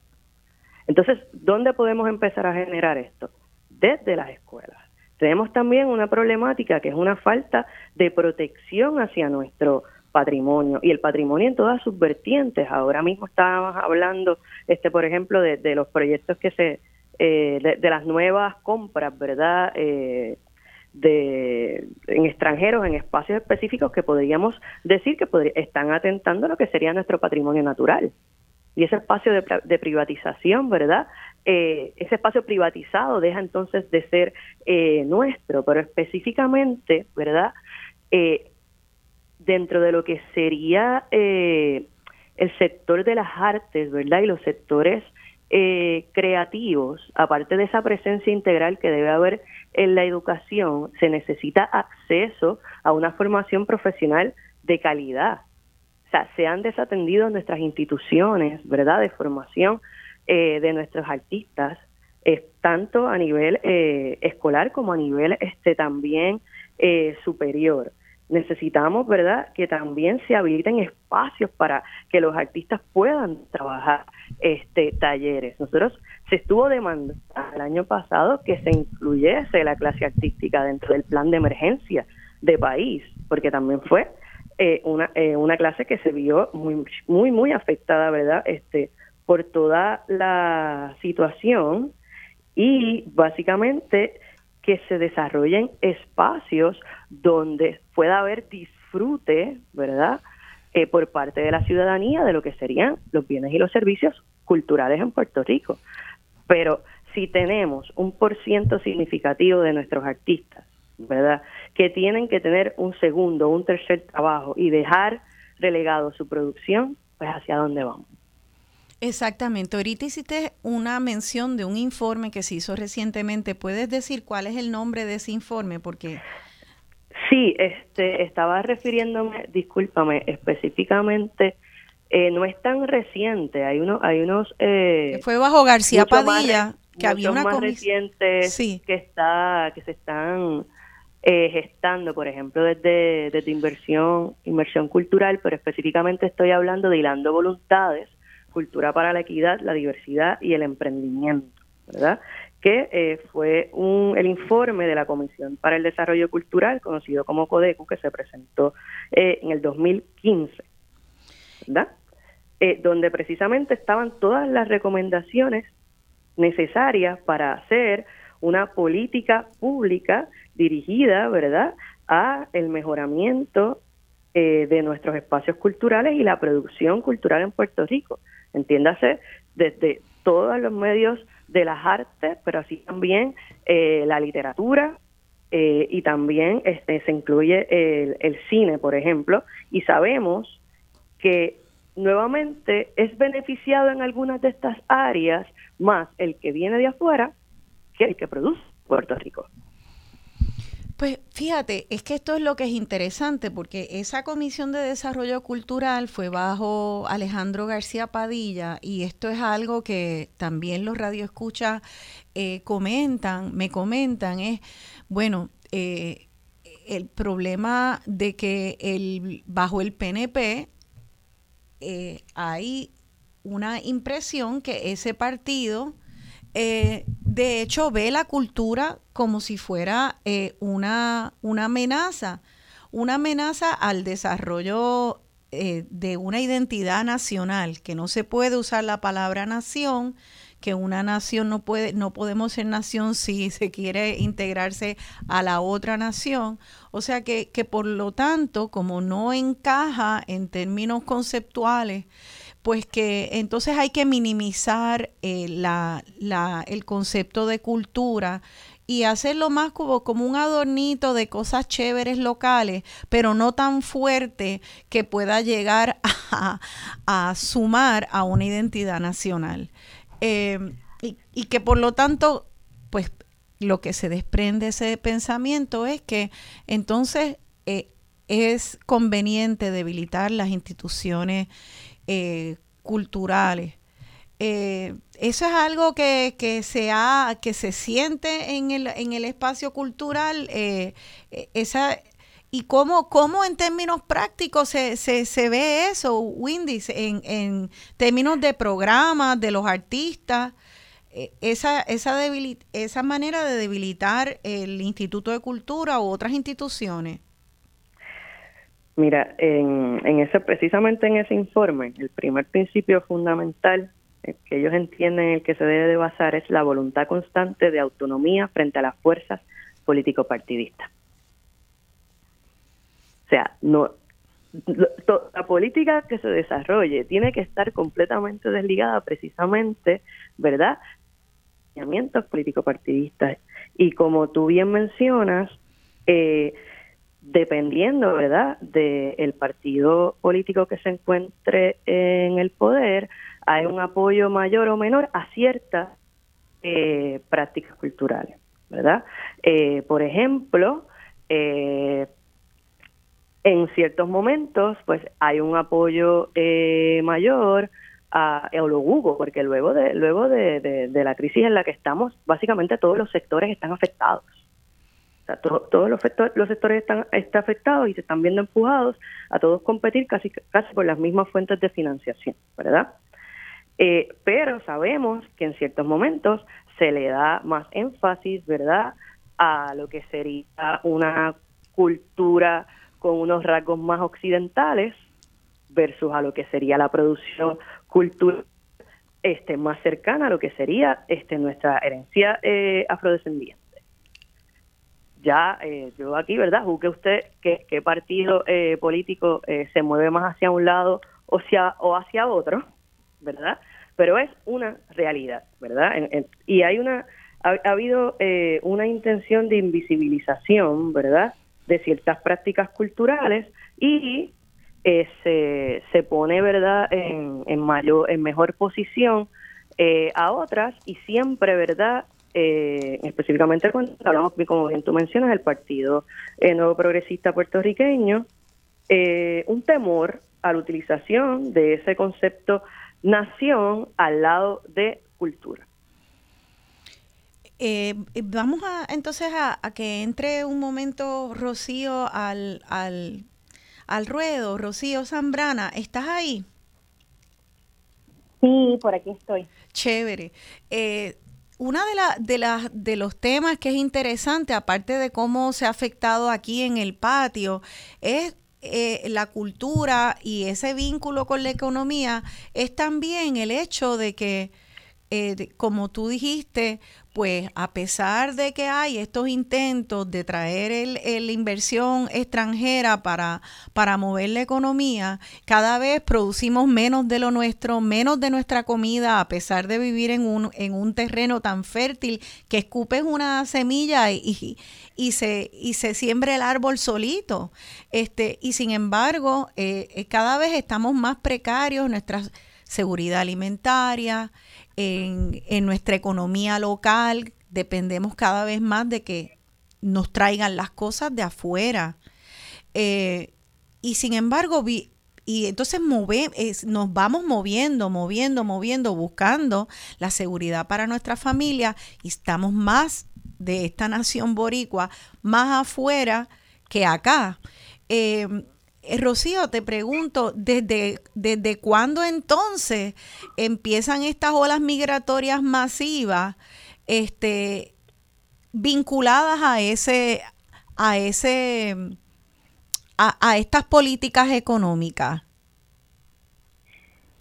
Entonces, ¿dónde podemos empezar a generar esto? Desde las escuelas. Tenemos también una problemática que es una falta de protección hacia nuestro patrimonio y el patrimonio en todas sus vertientes. Ahora mismo estábamos hablando, este, por ejemplo, de los proyectos que se eh, de, las nuevas compras, ¿verdad? Eh, de en extranjeros, en espacios específicos que podríamos decir que están atentando lo que sería nuestro patrimonio natural. Y ese espacio de, privatización, ¿verdad? Eh, ese espacio privatizado deja entonces de ser nuestro, pero específicamente, ¿verdad? dentro de lo que sería el sector de las artes, ¿verdad? Y los sectores eh, creativos, aparte de esa presencia integral que debe haber en la educación, se necesita acceso a una formación profesional de calidad. O sea, se han desatendido nuestras instituciones, ¿verdad?, de formación eh, de nuestros artistas, eh, tanto a nivel escolar como a nivel este también superior necesitamos, ¿verdad?, que también se habiliten espacios para que los artistas puedan trabajar este talleres. Nosotros se estuvo demandando el año pasado que se incluyese la clase artística dentro del plan de emergencia de país, porque también fue eh, una, eh, una clase que se vio muy, muy, muy afectada, ¿verdad?, este, por toda la situación y básicamente que se desarrollen espacios donde pueda haber disfrute, ¿verdad? Eh, por parte de la ciudadanía de lo que serían los bienes y los servicios culturales en Puerto Rico. Pero si tenemos un por ciento significativo de nuestros artistas, ¿verdad? Que tienen que tener un segundo, un tercer trabajo y dejar relegado su producción, pues hacia dónde vamos. Exactamente. Ahorita hiciste una mención de un informe que se hizo recientemente. ¿Puedes decir cuál es el nombre de ese informe? Porque sí, este, estaba refiriéndome, discúlpame, específicamente. Eh, no es tan reciente. Hay uno, hay unos. Eh, fue bajo García Padilla que había una más recientes que está, que se están eh, gestando, por ejemplo, desde, desde inversión, inversión cultural, pero específicamente estoy hablando de hilando voluntades Cultura para la Equidad, la Diversidad y el Emprendimiento, ¿verdad? que eh, fue un, el informe de la Comisión para el Desarrollo Cultural, conocido como CODECU, que se presentó eh, en el 2015, ¿verdad? Eh, donde precisamente estaban todas las recomendaciones necesarias para hacer una política pública dirigida, ¿verdad?, a el mejoramiento de nuestros espacios culturales y la producción cultural en Puerto Rico entiéndase desde todos los medios de las artes, pero así también eh, la literatura eh, y también este, se incluye el, el cine, por ejemplo, y sabemos que nuevamente es beneficiado en algunas de estas áreas más el que viene de afuera que el que produce Puerto Rico. Pues fíjate, es que esto es lo que es interesante, porque esa comisión de desarrollo cultural fue bajo Alejandro García Padilla y esto es algo que también los radioescuchas eh, comentan, me comentan, es, bueno, eh, el problema de que el, bajo el PNP eh, hay una impresión que ese partido eh, de hecho ve la cultura como si fuera eh, una, una amenaza, una amenaza al desarrollo eh, de una identidad nacional, que no se puede usar la palabra nación, que una nación no puede, no podemos ser nación si se quiere integrarse a la otra nación. O sea que, que por lo tanto, como no encaja en términos conceptuales, pues que entonces hay que minimizar eh, la, la, el concepto de cultura y hacerlo más como, como un adornito de cosas chéveres locales, pero no tan fuerte que pueda llegar a, a sumar a una identidad nacional. Eh, y, que por lo tanto, pues lo que se desprende de ese pensamiento es que entonces eh, es conveniente debilitar las instituciones eh, culturales. eso es algo que, que, se ha, que se siente en el, en el espacio cultural, esa, ¿Y cómo, cómo en términos prácticos se, se, se ve eso, Windy, en, en términos de programas, de los artistas? Eh, esa, esa, esa manera de debilitar el Instituto de Cultura u otras instituciones? Mira, en, en ese, precisamente en ese informe, el primer principio fundamental eh, que ellos entienden el que se debe de basar es la voluntad constante de autonomía frente a las fuerzas político-partidistas sea, no la política que se desarrolle tiene que estar completamente desligada precisamente, ¿verdad? político-partidistas. Y como tú bien mencionas, eh, dependiendo, ¿verdad?, del partido político que se encuentre en el poder, hay un apoyo mayor o menor a ciertas eh, prácticas culturales, ¿verdad? Eh, por ejemplo, eh, en ciertos momentos, pues hay un apoyo eh, mayor a Eologugo, porque luego de luego de, de, la crisis en la que estamos, básicamente todos los sectores están afectados. Sea, todos los, los sectores están, están afectados y se están viendo empujados a todos competir casi, casi por las mismas fuentes de financiación, ¿verdad? Eh, pero sabemos que en ciertos momentos se le da más énfasis, ¿verdad?, a lo que sería una cultura con unos rasgos más occidentales versus a lo que sería la producción cultural este, más cercana a lo que sería este, nuestra herencia eh, afrodescendiente. Ya eh, yo aquí, ¿verdad? Juzgue usted qué, partido eh, político eh, se mueve más hacia un lado o hacia, o hacia otro, ¿verdad? Pero es una realidad, ¿verdad? y hay una, ha, ha habido una intención de invisibilización, ¿verdad? de ciertas prácticas culturales y eh, se, se, pone verdad en, en mayor en mejor posición eh, a otras y siempre verdad eh, específicamente cuando hablamos como bien tú mencionas el partido nuevo progresista puertorriqueño un temor a la utilización de ese concepto nación al lado de cultura eh, eh, vamos a entonces a, que entre un momento Rocío al, al, al ruedo. Rocío Zambrana, ¿estás ahí? Sí, por aquí estoy. Chévere. Eh, una de, la, de, la, de los temas que es interesante, aparte de cómo se ha afectado aquí en el patio, es eh, la cultura y ese vínculo con la economía, es también el hecho de que, como tú dijiste, pues a pesar de que hay estos intentos de traer el, la inversión extranjera para, para mover la economía, cada vez producimos menos de lo nuestro, menos de nuestra comida, a pesar de vivir en un, en un terreno tan fértil que escupes una semilla y, y, se, y se siembra el árbol solito. Este, y sin embargo, eh, eh, cada vez estamos más precarios, nuestra seguridad alimentaria, en, nuestra economía local, dependemos cada vez más de que nos traigan las cosas de afuera. Eh, y sin embargo, y entonces nos vamos moviendo, moviendo, moviendo, buscando la seguridad para nuestra familia y estamos más de esta nación boricua, más afuera que acá. Eh, eh, Rocío, te pregunto, ¿desde, ¿desde cuándo entonces empiezan estas olas migratorias masivas este, vinculadas a ese, a ese, a, estas políticas económicas?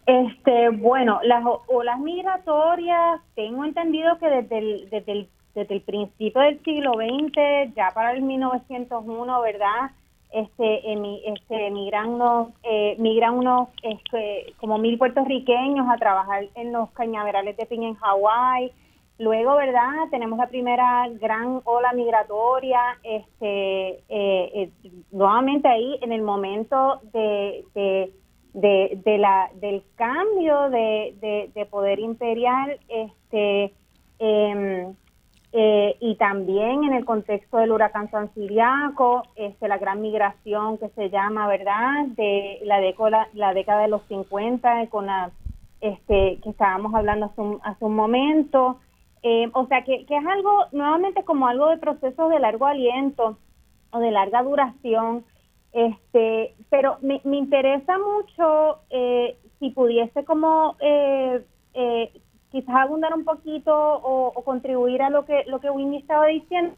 Este, bueno, las olas migratorias, tengo entendido que desde el, desde el, desde el principio del siglo XX, ya para el 1901, ¿verdad? Este, este emigran unos, eh, migran unos este, como mil puertorriqueños a trabajar en los cañaverales de piña en Hawái. Luego, ¿verdad? Tenemos la primera gran ola migratoria, este, eh, eh, nuevamente ahí en el momento de, de la, del cambio de, de, poder imperial este, em, eh, y también en el contexto del huracán San Siriaco, este, la gran migración que se llama, ¿verdad?, de la década, la década de los 50, con la, este, que estábamos hablando hace un, hace un momento. Eh, o sea, que, que es algo, nuevamente como algo de procesos de largo aliento o de larga duración, este, pero me, me interesa mucho eh, si pudiese como eh, eh, quizás abundar un poquito o, o, contribuir a lo que lo que Winnie estaba diciendo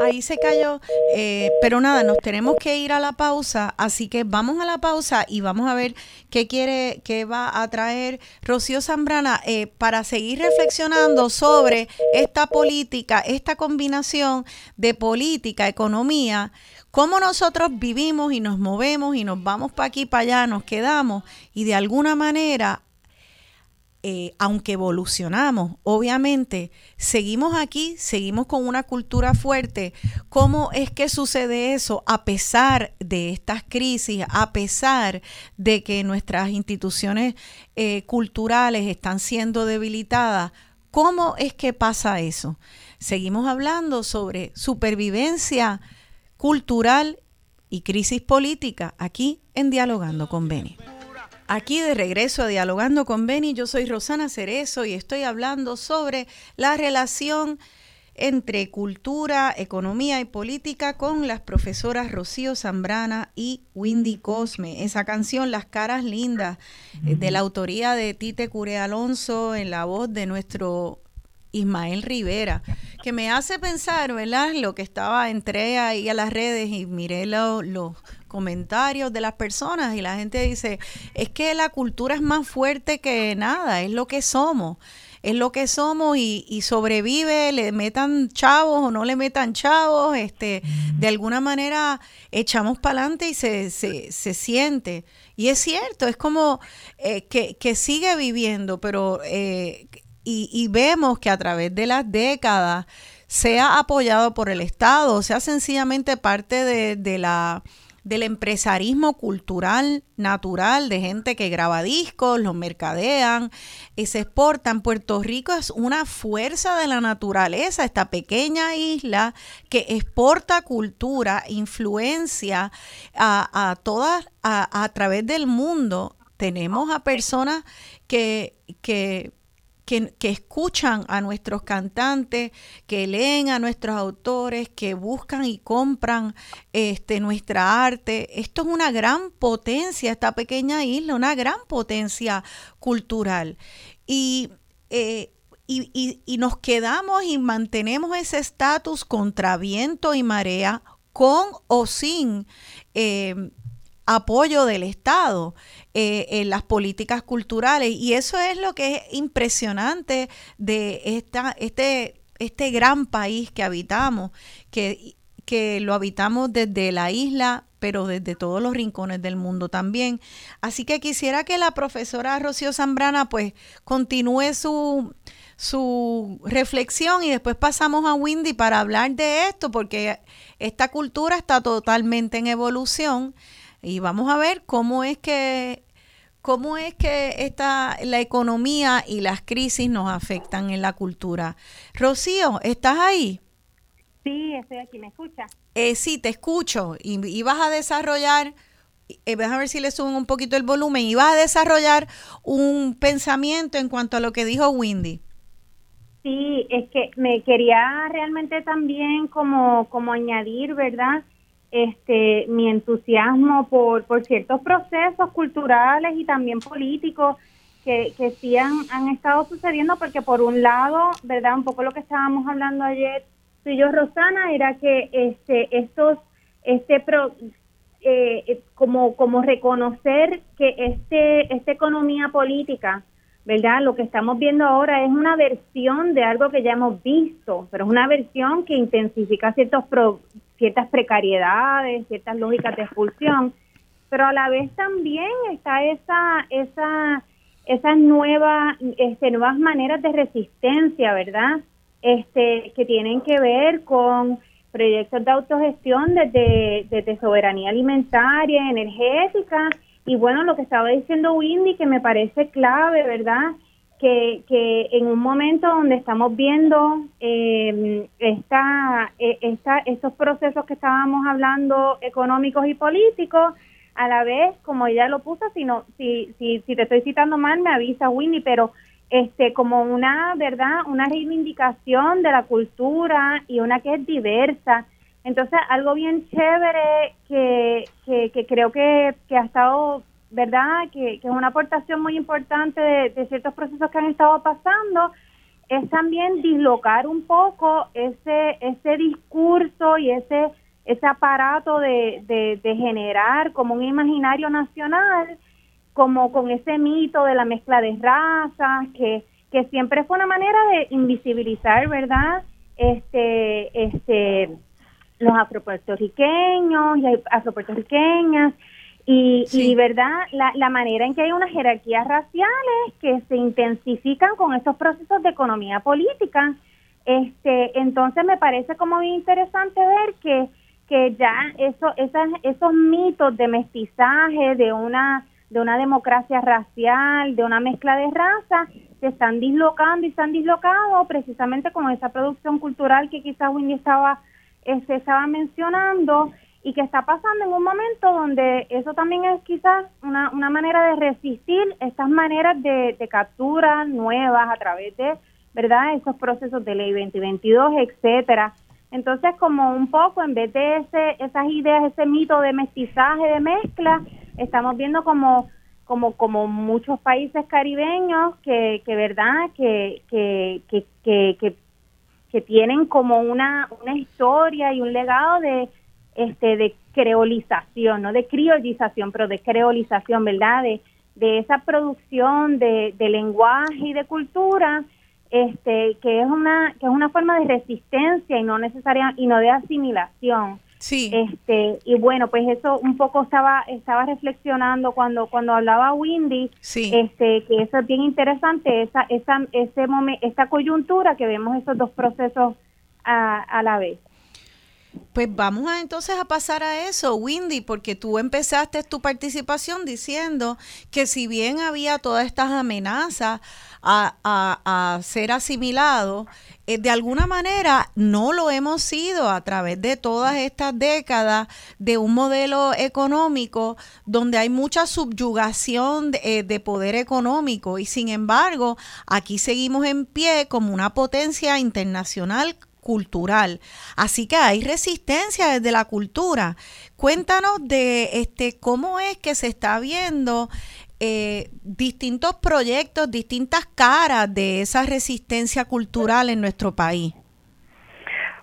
Ahí se cayó, eh, pero nada, nos tenemos que ir a la pausa, así que vamos a la pausa y vamos a ver qué quiere, qué va a traer Rocío Zambrana eh, para seguir reflexionando sobre esta política, esta combinación de política, economía, cómo nosotros vivimos y nos movemos y nos vamos para aquí, para allá, nos quedamos y de alguna manera eh, aunque evolucionamos, obviamente, seguimos aquí, seguimos con una cultura fuerte. ¿Cómo es que sucede eso a pesar de estas crisis, a pesar de que nuestras instituciones eh, culturales están siendo debilitadas? ¿Cómo es que pasa eso? Seguimos hablando sobre supervivencia cultural y crisis política aquí en Dialogando con Beni. Aquí de regreso a Dialogando con Beni, yo soy Rosana Cerezo y estoy hablando sobre la relación entre cultura, economía y política con las profesoras Rocío Zambrana y Windy Cosme. Esa canción, Las Caras Lindas, eh, de la autoría de Tite Cure Alonso, en la voz de nuestro Ismael Rivera, que me hace pensar, ¿verdad? Lo que estaba, entré ahí a las redes y miré los comentarios de las personas y la gente dice, es que la cultura es más fuerte que nada, es lo que somos es lo que somos y, sobrevive, le metan chavos o no le metan chavos, este, de alguna manera echamos para adelante y se, se, se, siente. Y es cierto, es como eh, que, que, sigue viviendo, pero eh, y, y, vemos que a través de las décadas sea apoyado por el Estado, sea sencillamente parte de, de la del empresarismo cultural natural de gente que graba discos, los mercadean y se exportan. Puerto Rico es una fuerza de la naturaleza, esta pequeña isla que exporta cultura, influencia a, a todas, a, a través del mundo. Tenemos a personas que, que que, escuchan a nuestros cantantes, que leen a nuestros autores, que buscan y compran este, nuestra arte. Esto es una gran potencia, esta pequeña isla, una gran potencia cultural. Y, eh, y, nos quedamos y mantenemos ese estatus contra viento y marea, con o sin eh, apoyo del Estado eh, en las políticas culturales. Y eso es lo que es impresionante de esta, este, este gran país que habitamos, que, que lo habitamos desde la isla pero desde todos los rincones del mundo también. Así que quisiera que la profesora Rocío Zambrana pues continúe su, su reflexión y después pasamos a Windy para hablar de esto, porque esta cultura está totalmente en evolución y vamos a ver cómo es que cómo es que esta, la economía y las crisis nos afectan en la cultura. Rocío, ¿estás ahí? Sí, estoy aquí, ¿me escucha? Eh, sí, te escucho. Y, vas a desarrollar, eh, vas a ver si le suben un poquito el volumen, y vas a desarrollar un pensamiento en cuanto a lo que dijo Windy. Sí, es que me quería realmente también como, como añadir, ¿verdad? Este mi entusiasmo por, por ciertos procesos culturales y también políticos que, que sí han, estado sucediendo, porque por un lado, ¿verdad? Un poco lo que estábamos hablando ayer tú y yo, Rosana, era que este estos este eh, como, como reconocer que este, esta economía política, ¿verdad? Lo que estamos viendo ahora es una versión de algo que ya hemos visto, pero es una versión que intensifica ciertos ciertas precariedades, ciertas lógicas de expulsión, pero a la vez también está esa, esa, esas nuevas, este, nuevas maneras de resistencia, ¿verdad? Este, que tienen que ver con proyectos de autogestión desde, desde soberanía alimentaria, energética, y bueno, lo que estaba diciendo Windy, que me parece clave, ¿verdad? Que, que en un momento donde estamos viendo eh, esta, e, esta, estos procesos que estábamos hablando económicos y políticos, a la vez, como ella lo puso, si, no, si, si, si te estoy citando mal, me avisa Windy, pero este como una verdad una reivindicación de la cultura y una que es diversa. Entonces algo bien chévere que, que, creo que, que, ha estado verdad que, es una aportación muy importante de, ciertos procesos que han estado pasando es también dislocar un poco ese ese discurso y ese ese aparato de, de, de generar como un imaginario nacional como con ese mito de la mezcla de razas, que, que siempre fue una manera de invisibilizar, ¿verdad? Este, este, los afropuertorriqueños y afropuertorriqueñas y, y verdad la, la manera en que hay unas jerarquías raciales que se intensifican con estos procesos de economía política este entonces me parece como muy interesante ver que que ya eso esas, esos mitos de mestizaje de una de una democracia racial, de una mezcla de razas, se están dislocando y se han dislocado precisamente con esa producción cultural que quizás Wendy estaba, este, estaba mencionando y que está pasando en un momento donde eso también es quizás una, una manera de resistir estas maneras de, captura nuevas a través de, ¿verdad?, esos procesos de ley 2022, etcétera. Entonces, como un poco, en vez de ese, esas ideas, ese mito de mestizaje, de mezcla, estamos viendo como como como muchos países caribeños que, que verdad que que, que, que, que tienen como una, una historia y un legado de este de creolización no de criollización pero de creolización verdad de, de esa producción de, de lenguaje y de cultura este que es una que es una forma de resistencia y no necesaria y no de asimilación Sí. Este, y bueno, pues eso un poco estaba estaba reflexionando cuando cuando hablaba Windy, sí. este que eso es bien interesante esa esa ese momento, esta coyuntura que vemos esos dos procesos a, a la vez. Pues vamos a, entonces a pasar a eso, Windy, porque tú empezaste tu participación diciendo que si bien había todas estas amenazas a, a, ser asimilado, eh, de alguna manera no lo hemos sido a través de todas estas décadas de un modelo económico donde hay mucha subyugación de, eh, de, poder económico y sin embargo aquí seguimos en pie como una potencia internacional cultural. Así que hay resistencia desde la cultura. Cuéntanos de este cómo es que se está viendo eh, distintos proyectos, distintas caras de esa resistencia cultural en nuestro país.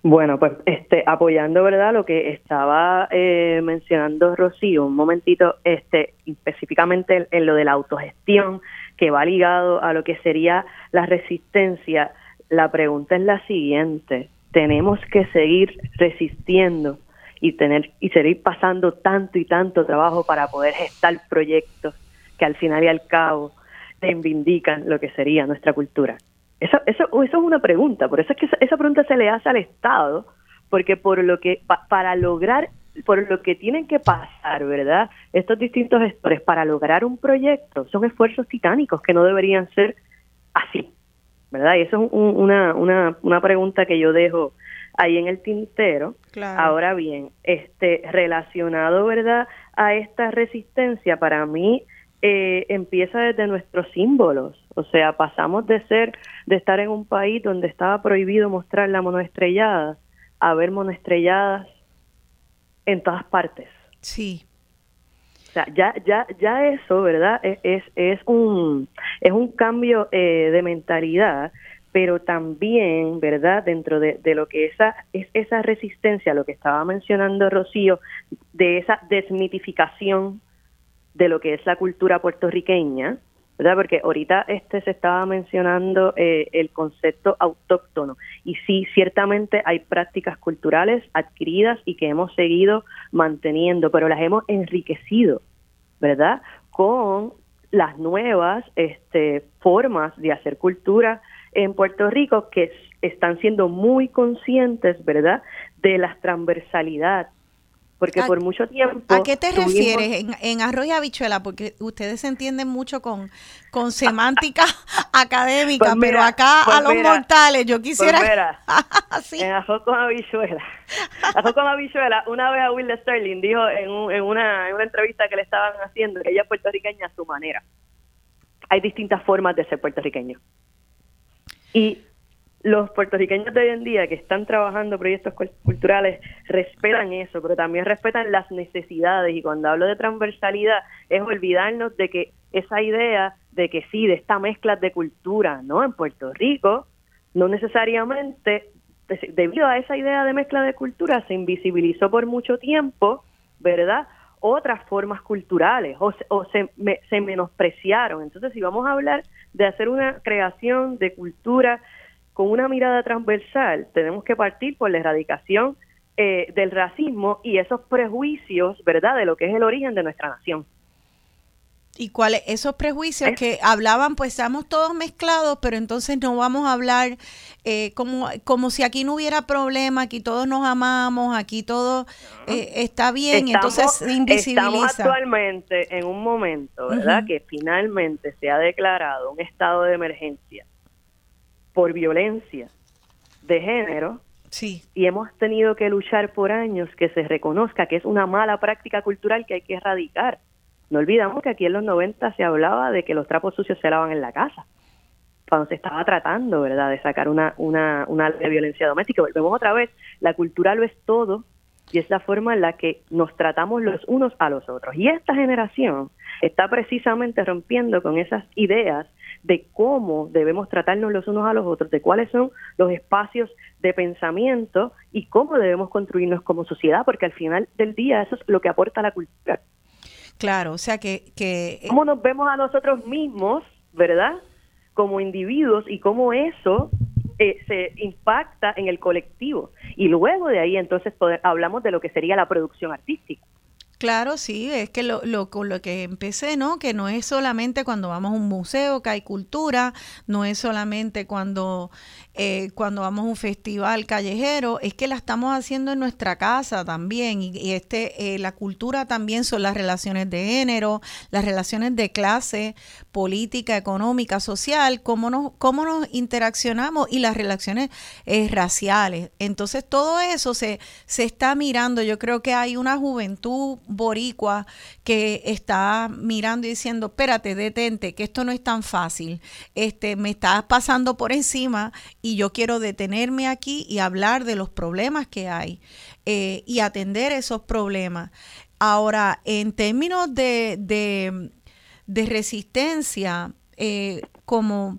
Bueno, pues este, apoyando, ¿verdad? Lo que estaba eh, mencionando Rocío, un momentito, este, específicamente en, lo de la autogestión, que va ligado a lo que sería la resistencia, la pregunta es la siguiente, ¿tenemos que seguir resistiendo y tener y seguir pasando tanto y tanto trabajo para poder gestar proyectos que al final y al cabo reivindican lo que sería nuestra cultura? Eso, eso, es una pregunta, por eso es que esa, pregunta se le hace al Estado, porque por lo que para lograr por lo que tienen que pasar, ¿verdad? Estos distintos gestores para lograr un proyecto son esfuerzos titánicos que no deberían ser así, ¿verdad? Y eso es una, una, una pregunta que yo dejo ahí en el tintero. Ahora bien, este relacionado, ¿verdad? A esta resistencia, para mí eh, empieza desde nuestros símbolos. O sea, pasamos de ser, de estar en un país donde estaba prohibido mostrar la monoestrellada a ver monoestrelladas en todas partes. Sí. Sea, ya, ya, ya eso, ¿verdad? Es, es, un, es un cambio eh, de mentalidad pero también, ¿verdad? Dentro de, de lo que esa, es esa resistencia, lo que estaba mencionando Rocío, de esa desmitificación de lo que es la cultura puertorriqueña, ¿verdad? Porque ahorita este se estaba mencionando eh, el concepto autóctono y sí, ciertamente hay prácticas culturales adquiridas y que hemos seguido manteniendo, pero las hemos enriquecido, ¿verdad? Con las nuevas este, formas de hacer cultura en Puerto Rico que están siendo muy conscientes, ¿verdad?, de la transversalidad porque por mucho tiempo... ¿A qué te refieres en, en, arroz y habichuela? Porque ustedes se entienden mucho con, con semántica académica, pues pero acá pues a los mortales yo quisiera... Pues En arroz con habichuela. arroz con habichuela, una vez a Will Sterling dijo en, en, una, en una entrevista que le estaban haciendo que ella es puertorriqueña a su manera. Hay distintas formas de ser puertorriqueño. Y los puertorriqueños de hoy en día que están trabajando proyectos culturales respetan eso, pero también respetan las necesidades. Y cuando hablo de transversalidad, es olvidarnos de que esa idea de que sí, de esta mezcla de cultura, ¿no? En Puerto Rico, no necesariamente, debido a esa idea de mezcla de cultura, se invisibilizó por mucho tiempo, ¿verdad? Otras formas culturales o, o se, se menospreciaron. Entonces, si vamos a hablar de hacer una creación de cultura con una mirada transversal, tenemos que partir por la erradicación eh, del racismo y esos prejuicios, ¿verdad?, de lo que es el origen de nuestra nación. ¿Y cuáles esos prejuicios que hablaban, pues estamos todos mezclados, pero entonces no vamos a hablar eh, como, como si aquí no hubiera problema, aquí todos nos amamos, aquí todo eh, está bien, entonces invisibiliza. Estamos actualmente en un momento, ¿verdad?, que finalmente se ha declarado un estado de emergencia por violencia de género. Sí. Y hemos tenido que luchar por años que se reconozca que es una mala práctica cultural que hay que erradicar. No olvidamos que aquí en los 90 se hablaba de que los trapos sucios se lavan en la casa, cuando se estaba tratando, ¿verdad?, de sacar una, una, una de violencia doméstica. Volvemos otra vez, la cultura lo es todo y es la forma en la que nos tratamos los unos a los otros. Y esta generación está precisamente rompiendo con esas ideas de cómo debemos tratarnos los unos a los otros, de cuáles son los espacios de pensamiento y cómo debemos construirnos como sociedad, porque al final del día eso es lo que aporta la cultura. Claro, o sea que... que ¿Cómo nos vemos a nosotros mismos, verdad? Como individuos y cómo eso eh, se impacta en el colectivo. Y luego de ahí entonces hablamos de lo que sería la producción artística. Claro, sí, es que lo, lo, con lo que empecé, ¿no? Que no es solamente cuando vamos a un museo que hay cultura, no es solamente cuando eh, cuando vamos a un festival callejero, es que la estamos haciendo en nuestra casa también. Y, este, eh, la cultura también son las relaciones de género, las relaciones de clase, política, económica, social, cómo nos, cómo nos interaccionamos y las relaciones eh, raciales. Entonces todo eso se, se está mirando. Yo creo que hay una juventud boricua que está mirando y diciendo, espérate, detente, que esto no es tan fácil. Este, me estás pasando por encima y yo quiero detenerme aquí y hablar de los problemas que hay eh, y atender esos problemas. Ahora, en términos de, de, resistencia, eh, como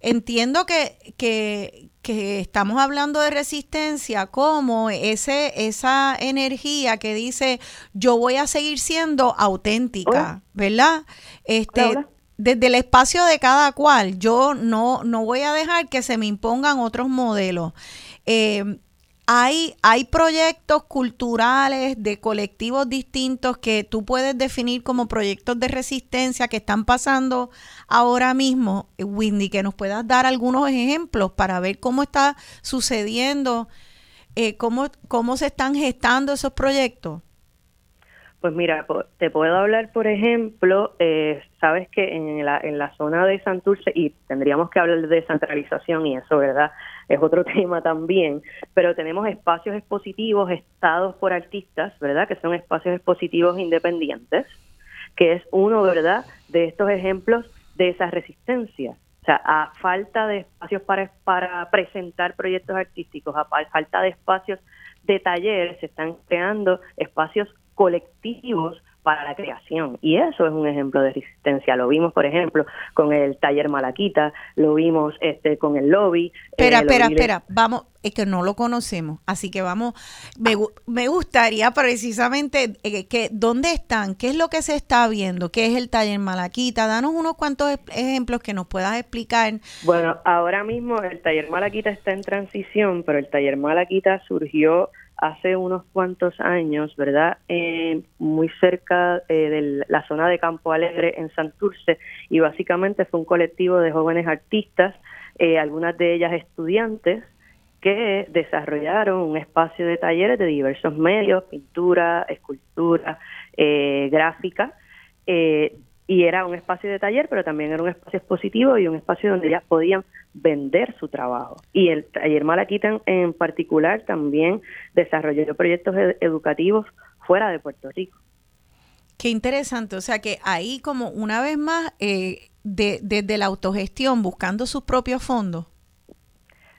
entiendo que, que, que, estamos hablando de resistencia como ese, esa energía que dice yo voy a seguir siendo auténtica, ¿verdad? Este, desde el espacio de cada cual, yo no, no voy a dejar que se me impongan otros modelos. Eh, hay, hay proyectos culturales de colectivos distintos que tú puedes definir como proyectos de resistencia que están pasando ahora mismo, Windy, que nos puedas dar algunos ejemplos para ver cómo está sucediendo, eh, cómo, cómo se están gestando esos proyectos. Pues mira, te puedo hablar, por ejemplo, eh, sabes que en la, en la zona de Santurce, y tendríamos que hablar de descentralización y eso, ¿verdad? Es otro tema también, pero tenemos espacios expositivos estados por artistas, ¿verdad? Que son espacios expositivos independientes, que es uno, ¿verdad?, de estos ejemplos de esa resistencia. O sea, a falta de espacios para, para presentar proyectos artísticos, a falta de espacios de talleres, se están creando espacios colectivos para la creación. Y eso es un ejemplo de resistencia. Lo vimos, por ejemplo, con el taller Malaquita, lo vimos este con el lobby. Espera, eh, espera, espera, vamos, es que no lo conocemos, así que vamos, me, me gustaría precisamente eh, que, ¿dónde están? ¿Qué es lo que se está viendo? ¿Qué es el taller Malaquita? Danos unos cuantos ejemplos que nos puedas explicar. Bueno, ahora mismo el taller Malaquita está en transición, pero el taller Malaquita surgió hace unos cuantos años, ¿verdad? Eh, muy cerca eh, de la zona de Campo Alegre en Santurce y básicamente fue un colectivo de jóvenes artistas, eh, algunas de ellas estudiantes, que desarrollaron un espacio de talleres de diversos medios, pintura, escultura, gráfica, y era un espacio de taller, pero también era un espacio expositivo y un espacio donde ellas podían vender su trabajo. Y el taller Malaquita en, particular también desarrolló proyectos educativos fuera de Puerto Rico. Qué interesante, o sea que ahí como una vez más, eh, de, desde la autogestión, buscando sus propios fondos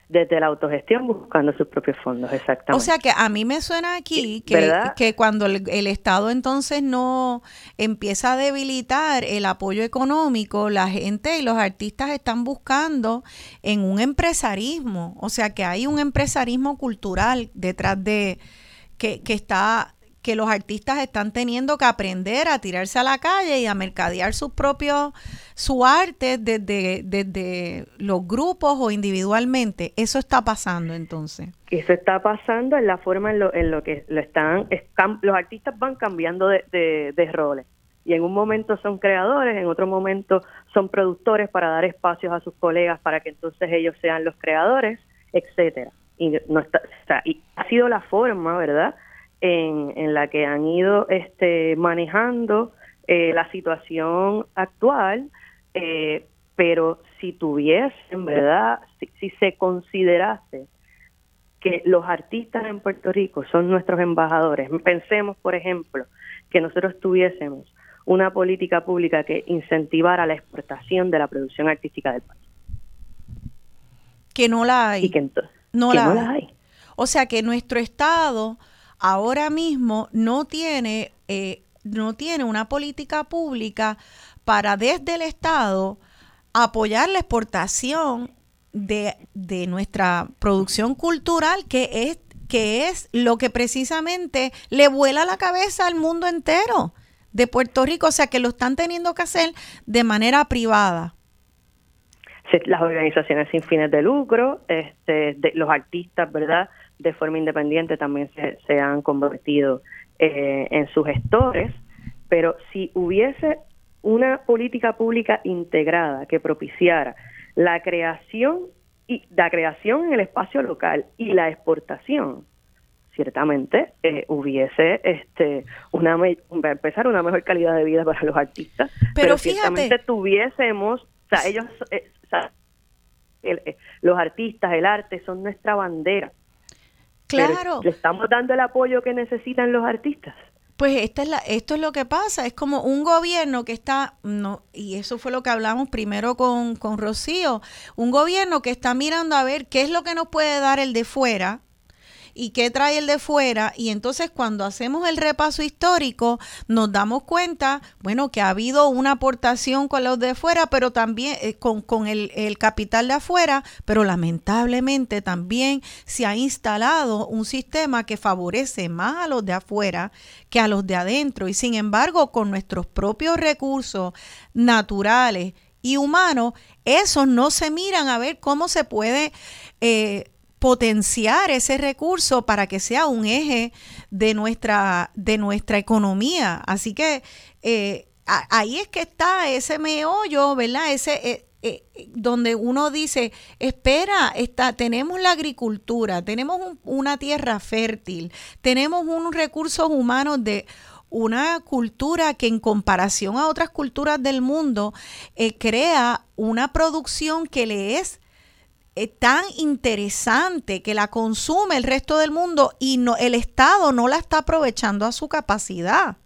desde la autogestión buscando sus propios fondos, exactamente. O sea que a mí me suena aquí que, que cuando el, Estado entonces no empieza a debilitar el apoyo económico, la gente y los artistas están buscando en un empresarismo, o sea que hay un empresarismo cultural detrás de que, que está que los artistas están teniendo que aprender a tirarse a la calle y a mercadear sus propios, su arte desde, desde los grupos o individualmente. Eso está pasando entonces. Eso está pasando en la forma en lo, en lo que lo están, los artistas van cambiando de, de roles y en un momento son creadores, en otro momento son productores para dar espacios a sus colegas para que entonces ellos sean los creadores, etcétera. Y no está, o sea, y ha sido la forma, ¿verdad? En, en la que han ido este, manejando eh, la situación actual, eh, pero si tuviesen, ¿verdad? Si, se considerase que los artistas en Puerto Rico son nuestros embajadores, pensemos, por ejemplo, que nosotros tuviésemos una política pública que incentivara la exportación de la producción artística del país. Que no la hay. que no, la hay. O sea que nuestro Estado ahora mismo no tiene, eh, no tiene una política pública para desde el Estado apoyar la exportación de, de nuestra producción cultural, que es, que es lo que precisamente le vuela la cabeza al mundo entero de Puerto Rico, o sea que lo están teniendo que hacer de manera privada las organizaciones sin fines de lucro, este, de, los artistas, ¿verdad? De forma independiente también se, se han convertido eh, en sus gestores, pero si hubiese una política pública integrada que propiciara la creación y la creación en el espacio local y la exportación, ciertamente eh, hubiese este una empezar una mejor calidad de vida para los artistas, pero, ciertamente tuviésemos, o sea, ellos eh, los artistas, el arte son nuestra bandera Claro. ¿Le estamos dando el apoyo que necesitan los artistas? Pues esta es la, esto es lo que pasa, es como un gobierno que está, no, y eso fue lo que hablamos primero con, con Rocío, un gobierno que está mirando a ver qué es lo que nos puede dar el de fuera, y qué trae el de fuera. Y entonces cuando hacemos el repaso histórico nos damos cuenta, bueno, que ha habido una aportación con los de fuera, pero también eh, con, con el, el capital de afuera, pero lamentablemente también se ha instalado un sistema que favorece más a los de afuera que a los de adentro. Y sin embargo, con nuestros propios recursos naturales y humanos, esos no se miran a ver cómo se puede eh, potenciar ese recurso para que sea un eje de nuestra, de nuestra economía. Así que eh, ahí es que está ese meollo, ¿verdad? Ese, eh, eh, donde uno dice, espera, está, tenemos la agricultura, tenemos una tierra fértil, tenemos unos recursos humanos de una cultura que en comparación a otras culturas del mundo crea una producción que le es tan interesante que la consume el resto del mundo y no, el Estado no la está aprovechando a su capacidad.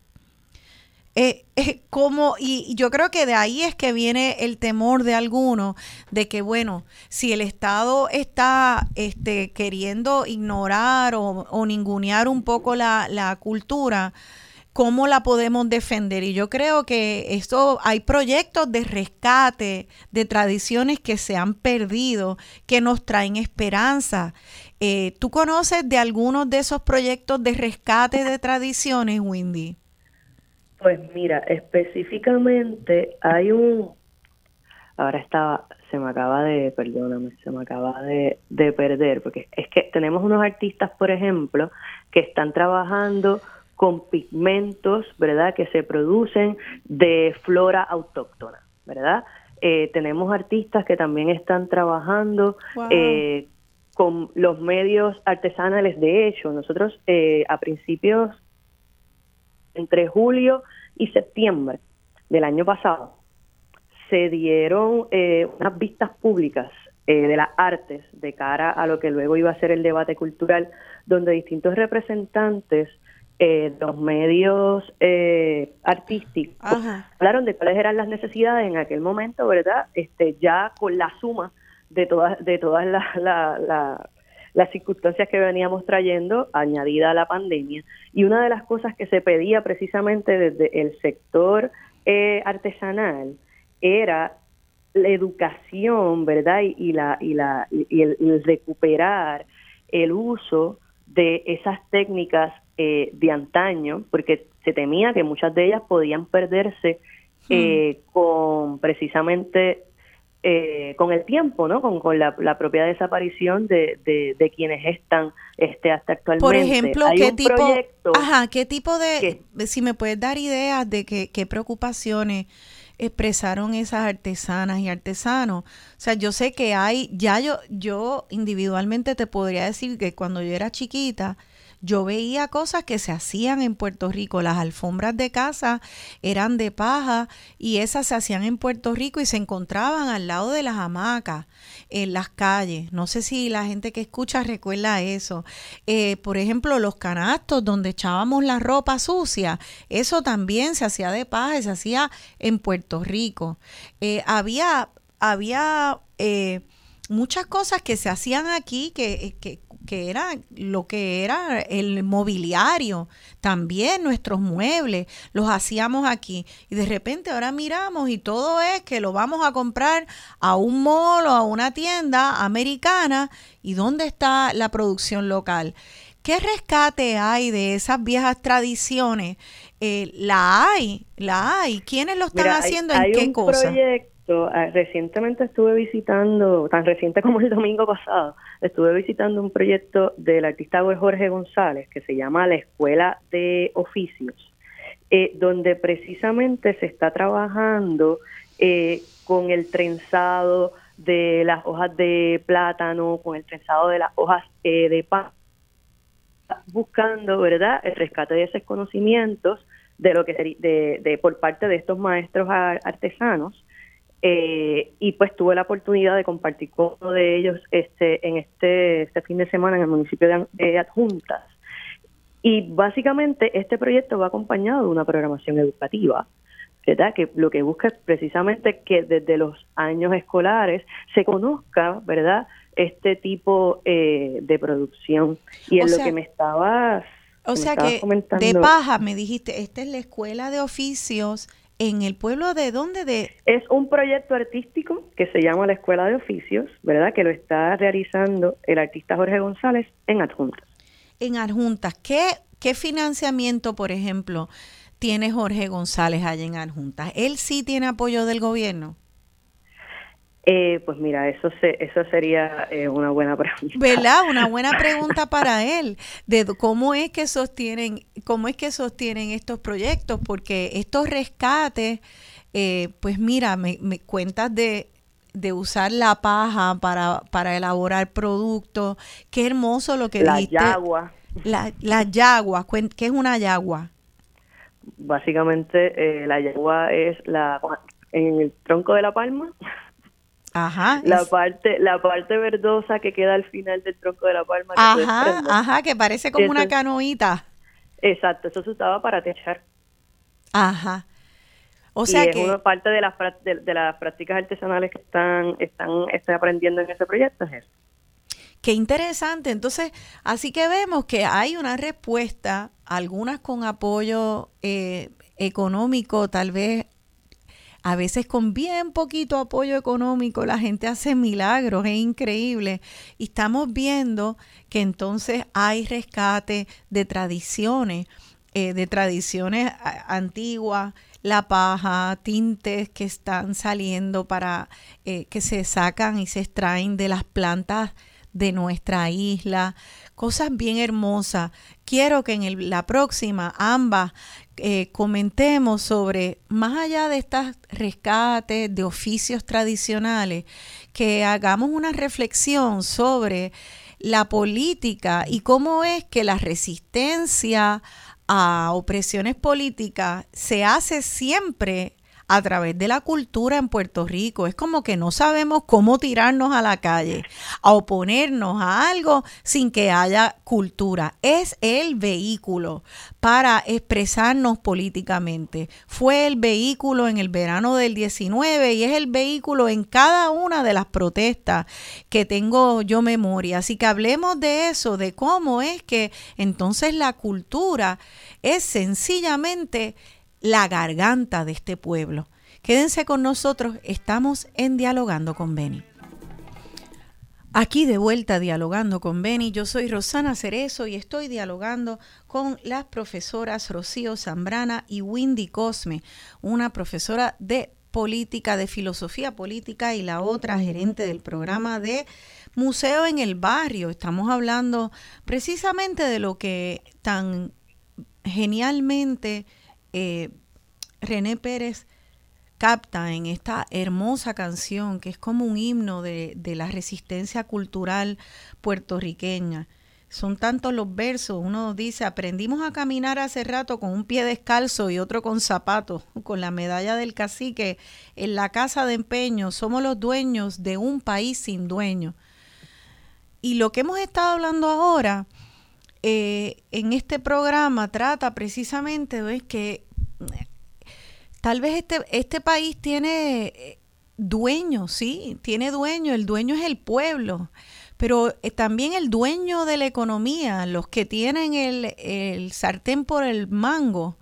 Eh, como, y yo creo que de ahí es que viene el temor de algunos de que, bueno, si el Estado está este, queriendo ignorar o, ningunear un poco la, la cultura, cómo la podemos defender. Y yo creo que esto hay proyectos de rescate de tradiciones que se han perdido, que nos traen esperanza. Eh, ¿Tú conoces de algunos de esos proyectos de rescate de tradiciones, Windy? Pues mira, específicamente hay un, ahora estaba, se me acaba de, perdóname, se me acaba de, de perder, porque es que tenemos unos artistas, por ejemplo, que están trabajando con pigmentos, ¿verdad?, que se producen de flora autóctona, ¿verdad? Eh, tenemos artistas que también están trabajando eh, con los medios artesanales. De hecho, nosotros eh, a principios, entre julio y septiembre del año pasado, se dieron unas vistas públicas de las artes de cara a lo que luego iba a ser el debate cultural, donde distintos representantes eh, los medios eh, artísticos hablaron de cuáles eran las necesidades en aquel momento, ¿verdad? Este, ya con la suma de todas de todas las circunstancias que veníamos trayendo, añadida a la pandemia. Y una de las cosas que se pedía precisamente desde el sector eh, artesanal era la educación, ¿verdad? Y, la, y, la, y el recuperar el uso de esas técnicas eh, de antaño, porque se temía que muchas de ellas podían perderse eh, con precisamente eh, con el tiempo, ¿no? Con, con la, propia desaparición de, de, quienes están este, hasta actualmente. Por ejemplo, ¿qué tipo, ajá, ¿qué tipo de, si me puedes dar ideas de qué, qué preocupaciones expresaron esas artesanas y artesanos? O sea, yo sé que hay, ya yo, yo individualmente te podría decir que cuando yo era chiquita, yo veía cosas que se hacían en Puerto Rico. Las alfombras de casa eran de paja y esas se hacían en Puerto Rico y se encontraban al lado de las hamacas en las calles. No sé si la gente que escucha recuerda eso. Eh, por ejemplo, los canastos donde echábamos la ropa sucia, eso también se hacía de paja y se hacía en Puerto Rico. Eh, había, había eh, muchas cosas que se hacían aquí que, que que era lo que era el mobiliario, también nuestros muebles, los hacíamos aquí. Y de repente ahora miramos y todo es que lo vamos a comprar a un mall o a una tienda americana. ¿Y dónde está la producción local? ¿Qué rescate hay de esas viejas tradiciones? Eh, la hay, la hay. ¿Quiénes lo están haciendo? ¿En qué cosa? Ah, recientemente estuve visitando, tan reciente como el domingo pasado, estuve visitando un proyecto del artista Jorge González que se llama La Escuela de Oficios, eh, donde precisamente se está trabajando eh, con el trenzado de las hojas de plátano, con el trenzado de las hojas eh, de pan, buscando, ¿verdad?, el rescate de esos conocimientos de lo que de, de por parte de estos maestros artesanos eh, y pues tuve la oportunidad de compartir con uno de ellos este en este, este fin de semana en el municipio de, Adjuntas. Y básicamente este proyecto va acompañado de una programación educativa, ¿verdad? Que lo que busca es precisamente que desde los años escolares se conozca, ¿verdad? Este tipo eh, de producción. Y en lo que me estabas... O sea que de paja me dijiste, esta es la escuela de oficios en el pueblo de dónde de es un proyecto artístico que se llama la Escuela de Oficios, ¿verdad? Que lo está realizando el artista Jorge González en Adjuntas. En Adjuntas, ¿qué qué financiamiento, por ejemplo, tiene Jorge González allá en Adjuntas? Él sí tiene apoyo del gobierno. Eh, pues mira, eso se, eso sería eh, una buena pregunta. ¿Verdad? Una buena pregunta para él, de cómo es que sostienen, cómo es que sostienen estos proyectos, porque estos rescates, eh, pues mira, me, me cuentas de, de usar la paja para, para elaborar productos, qué hermoso lo que la dijiste. Yagua. La, la yagua, ¿qué es una yagua? Básicamente la yagua es la en el tronco de la palma Ajá. La parte, la parte verdosa que queda al final del tronco de la palma. ajá, ajá, que parece como una canoita. Exacto, eso se usaba para techar. Ajá. O sea y que es una parte de las de, las prácticas artesanales que están están, están aprendiendo en ese proyecto es eso. qué interesante. Entonces, así que vemos que hay una respuesta, algunas con apoyo eh, económico, tal vez a veces con bien poquito apoyo económico la gente hace milagros, es increíble. Y estamos viendo que entonces hay rescate de tradiciones, eh, de tradiciones antiguas, la paja, tintes que están saliendo para eh, que se sacan y se extraen de las plantas de nuestra isla, cosas bien hermosas. Quiero que en la próxima ambas eh, comentemos sobre, más allá de estas rescates de oficios tradicionales, que hagamos una reflexión sobre la política y cómo es que la resistencia a opresiones políticas se hace siempre a través de la cultura en Puerto Rico. Es como que no sabemos cómo tirarnos a la calle, a oponernos a algo sin que haya cultura. Es el vehículo para expresarnos políticamente. Fue el vehículo en el verano del 19 y es el vehículo en cada una de las protestas que tengo yo memoria. Así que hablemos de eso, de cómo es que entonces la cultura es sencillamente la garganta de este pueblo. Quédense con nosotros, estamos en Dialogando con Beni. Aquí de vuelta dialogando con Beni, yo soy Rosana Cerezo y estoy dialogando con las profesoras Rocío Zambrana y Windy Cosme, una profesora de política, de filosofía política y la otra gerente del programa de Museo en el Barrio. Estamos hablando precisamente de lo que tan genialmente eh, René Pérez capta en esta hermosa canción que es como un himno de, la resistencia cultural puertorriqueña. Son tantos los versos, uno dice, aprendimos a caminar hace rato con un pie descalzo y otro con zapatos, con la medalla del cacique en la casa de empeño, somos los dueños de un país sin dueño. Y lo que hemos estado hablando ahora eh, en este programa trata precisamente de que tal vez este, este país tiene eh, dueño, sí, tiene dueño, el dueño es el pueblo, pero eh, también el dueño de la economía, los que tienen el, el sartén por el mango,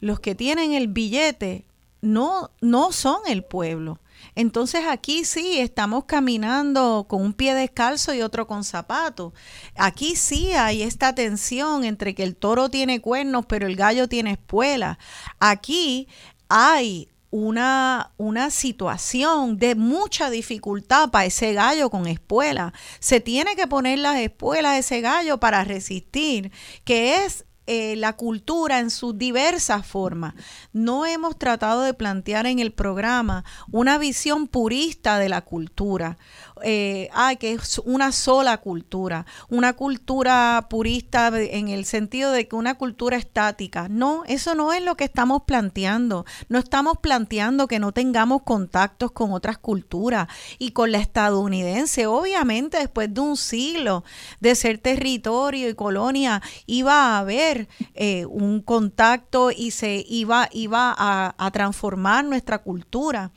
los que tienen el billete, no, no son el pueblo. Entonces aquí sí estamos caminando con un pie descalzo y otro con zapatos. Aquí sí hay esta tensión entre que el toro tiene cuernos pero el gallo tiene espuela. Aquí hay una, una, situación de mucha dificultad para ese gallo con espuela. Se tiene que poner las espuelas a ese gallo para resistir, que es eh, la cultura en sus diversas formas. No hemos tratado de plantear en el programa una visión purista de la cultura, eh, que es una sola cultura, una cultura purista en el sentido de que una cultura estática. No, eso no es lo que estamos planteando. No estamos planteando que no tengamos contactos con otras culturas y con la estadounidense. Obviamente, después de un siglo de ser territorio y colonia, iba a haber eh, un contacto y se iba, iba a transformar nuestra cultura.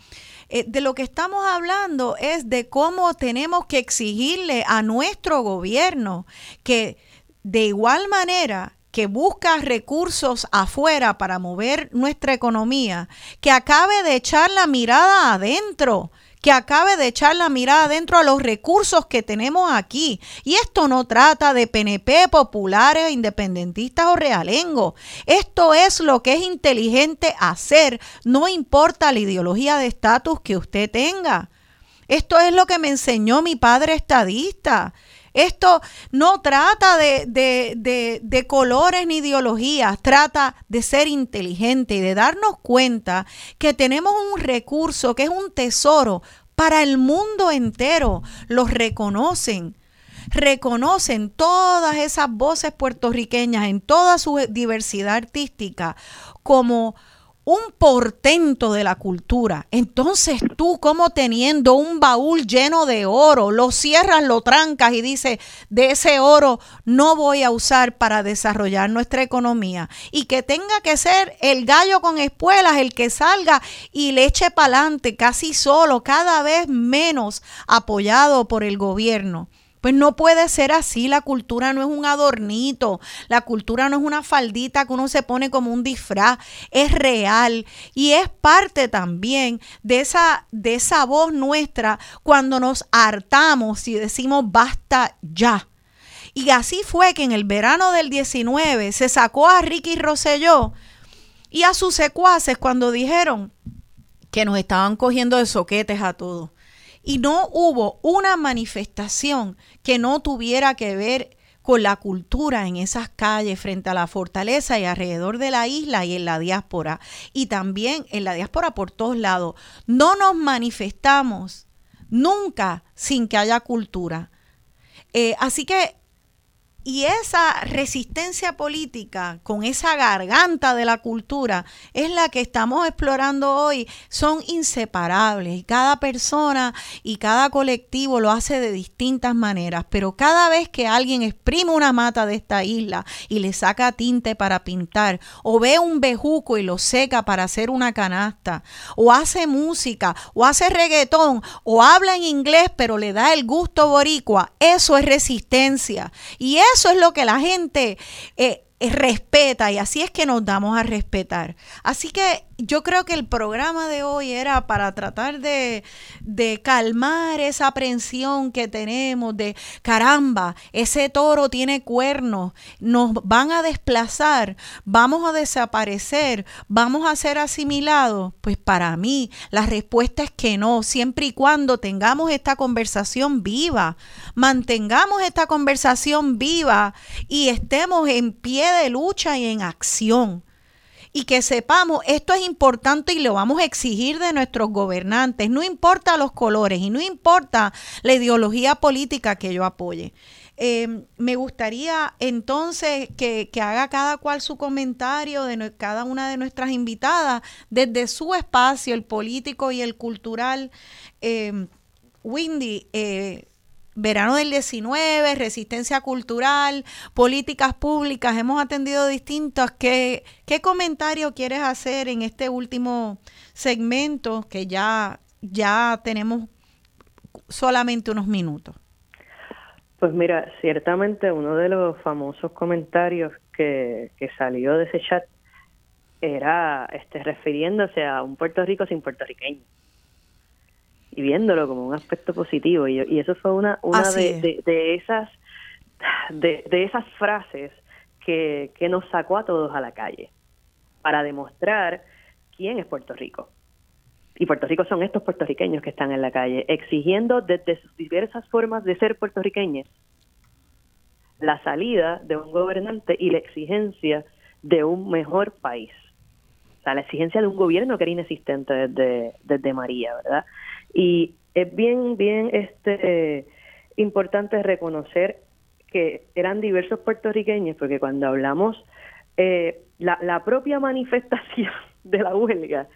Eh, de lo que estamos hablando es de cómo tenemos que exigirle a nuestro gobierno que de igual manera que busca recursos afuera para mover nuestra economía, que acabe de echar la mirada adentro que acabe de echar la mirada dentro a los recursos que tenemos aquí. Y esto no trata de PNP, populares, independentistas o realengo. Esto es lo que es inteligente hacer, no importa la ideología de estatus que usted tenga. Esto es lo que me enseñó mi padre estadista. Esto no trata de, de, de, colores ni ideologías, trata de ser inteligente y de darnos cuenta que tenemos un recurso que es un tesoro para el mundo entero. Los reconocen reconocen todas esas voces puertorriqueñas en toda su diversidad artística como un portento de la cultura. Entonces tú como teniendo un baúl lleno de oro, lo cierras, lo trancas y dices, de ese oro no voy a usar para desarrollar nuestra economía. Y que tenga que ser el gallo con espuelas el que salga y le eche para adelante casi solo, cada vez menos apoyado por el gobierno. Pues no puede ser así, la cultura no es un adornito, la cultura no es una faldita que uno se pone como un disfraz, es real y es parte también de esa, de esa voz nuestra cuando nos hartamos y decimos basta ya. Y así fue que en el verano del 19 se sacó a Ricky Rosselló y a sus secuaces cuando dijeron que nos estaban cogiendo de soquetes a todos y no hubo una manifestación que no tuviera que ver con la cultura en esas calles frente a la fortaleza y alrededor de la isla y en la diáspora y también en la diáspora por todos lados. No nos manifestamos nunca sin que haya cultura. Eh, así que y esa resistencia política con esa garganta de la cultura es la que estamos explorando hoy. Son inseparables. Cada persona y cada colectivo lo hace de distintas maneras, pero cada vez que alguien exprime una mata de esta isla y le saca tinte para pintar, o ve un bejuco y lo seca para hacer una canasta, o hace música, o hace reggaetón, o habla en inglés pero le da el gusto boricua, eso es resistencia. Y eso eso es lo que la gente eh, respeta y así es que nos damos a respetar. Así que yo creo que el programa de hoy era para tratar de, calmar esa aprensión que tenemos de caramba, ese toro tiene cuernos, nos van a desplazar, vamos a desaparecer, vamos a ser asimilados. Pues para mí la respuesta es que no, siempre y cuando tengamos esta conversación viva, mantengamos esta conversación viva y estemos en pie de lucha y en acción y que sepamos esto es importante y lo vamos a exigir de nuestros gobernantes, no importa los colores y no importa la ideología política que yo apoye. Em, me gustaría entonces que, haga cada cual su comentario de cada una de nuestras invitadas desde su espacio, el político y el cultural. Em, Windy, eh, verano del 19, resistencia cultural, políticas públicas, hemos atendido distintas. ¿Qué, ¿Qué comentario quieres hacer en este último segmento que ya, ya tenemos solamente unos minutos? Pues mira, ciertamente uno de los famosos comentarios que, que salió de ese chat era este refiriéndose a un Puerto Rico sin puertorriqueños y viéndolo como un aspecto positivo. Y, y eso fue una, una de, de, esas de, de, esas frases que, que nos sacó a todos a la calle para demostrar quién es Puerto Rico. Y Puerto Rico son estos puertorriqueños que están en la calle, exigiendo desde sus diversas formas de ser puertorriqueños la salida de un gobernante y la exigencia de un mejor país. O sea, la exigencia de un gobierno que era inexistente desde, desde María, ¿verdad? Y es bien, bien este, importante reconocer que eran diversos puertorriqueños, porque cuando hablamos, eh, la, la propia manifestación de la huelga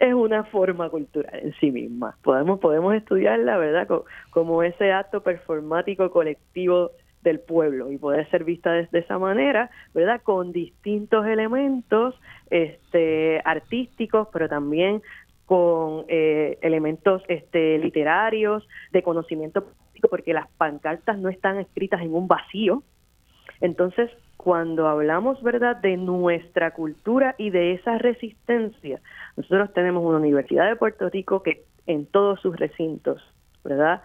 es una forma cultural en sí misma. Podemos, podemos estudiarla, ¿verdad?, como, ese acto performático colectivo del pueblo y poder ser vista de, de, esa manera, ¿verdad? Con distintos elementos este, artísticos, pero también con eh, elementos este, literarios, de conocimiento político, porque las pancartas no están escritas en un vacío. Entonces, cuando hablamos, ¿verdad?, de nuestra cultura y de esa resistencia, nosotros tenemos una Universidad de Puerto Rico que en todos sus recintos, ¿verdad?,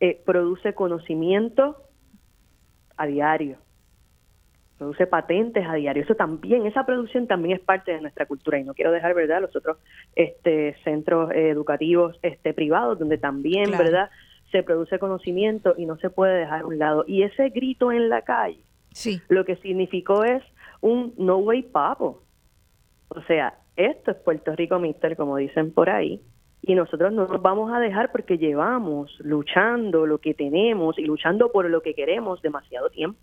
eh, produce conocimiento a diario, produce patentes a diario. Eso también, esa producción también es parte de nuestra cultura y no quiero dejar, ¿verdad?, los otros este, centros educativos este, privados donde también, ¿verdad?, se produce conocimiento y no se puede dejar a un lado. Y ese grito en la calle, sí. lo que significó es un no way papo. O sea, esto es Puerto Rico Mister, como dicen por ahí, y nosotros no nos vamos a dejar porque llevamos luchando lo que tenemos y luchando por lo que queremos demasiado tiempo.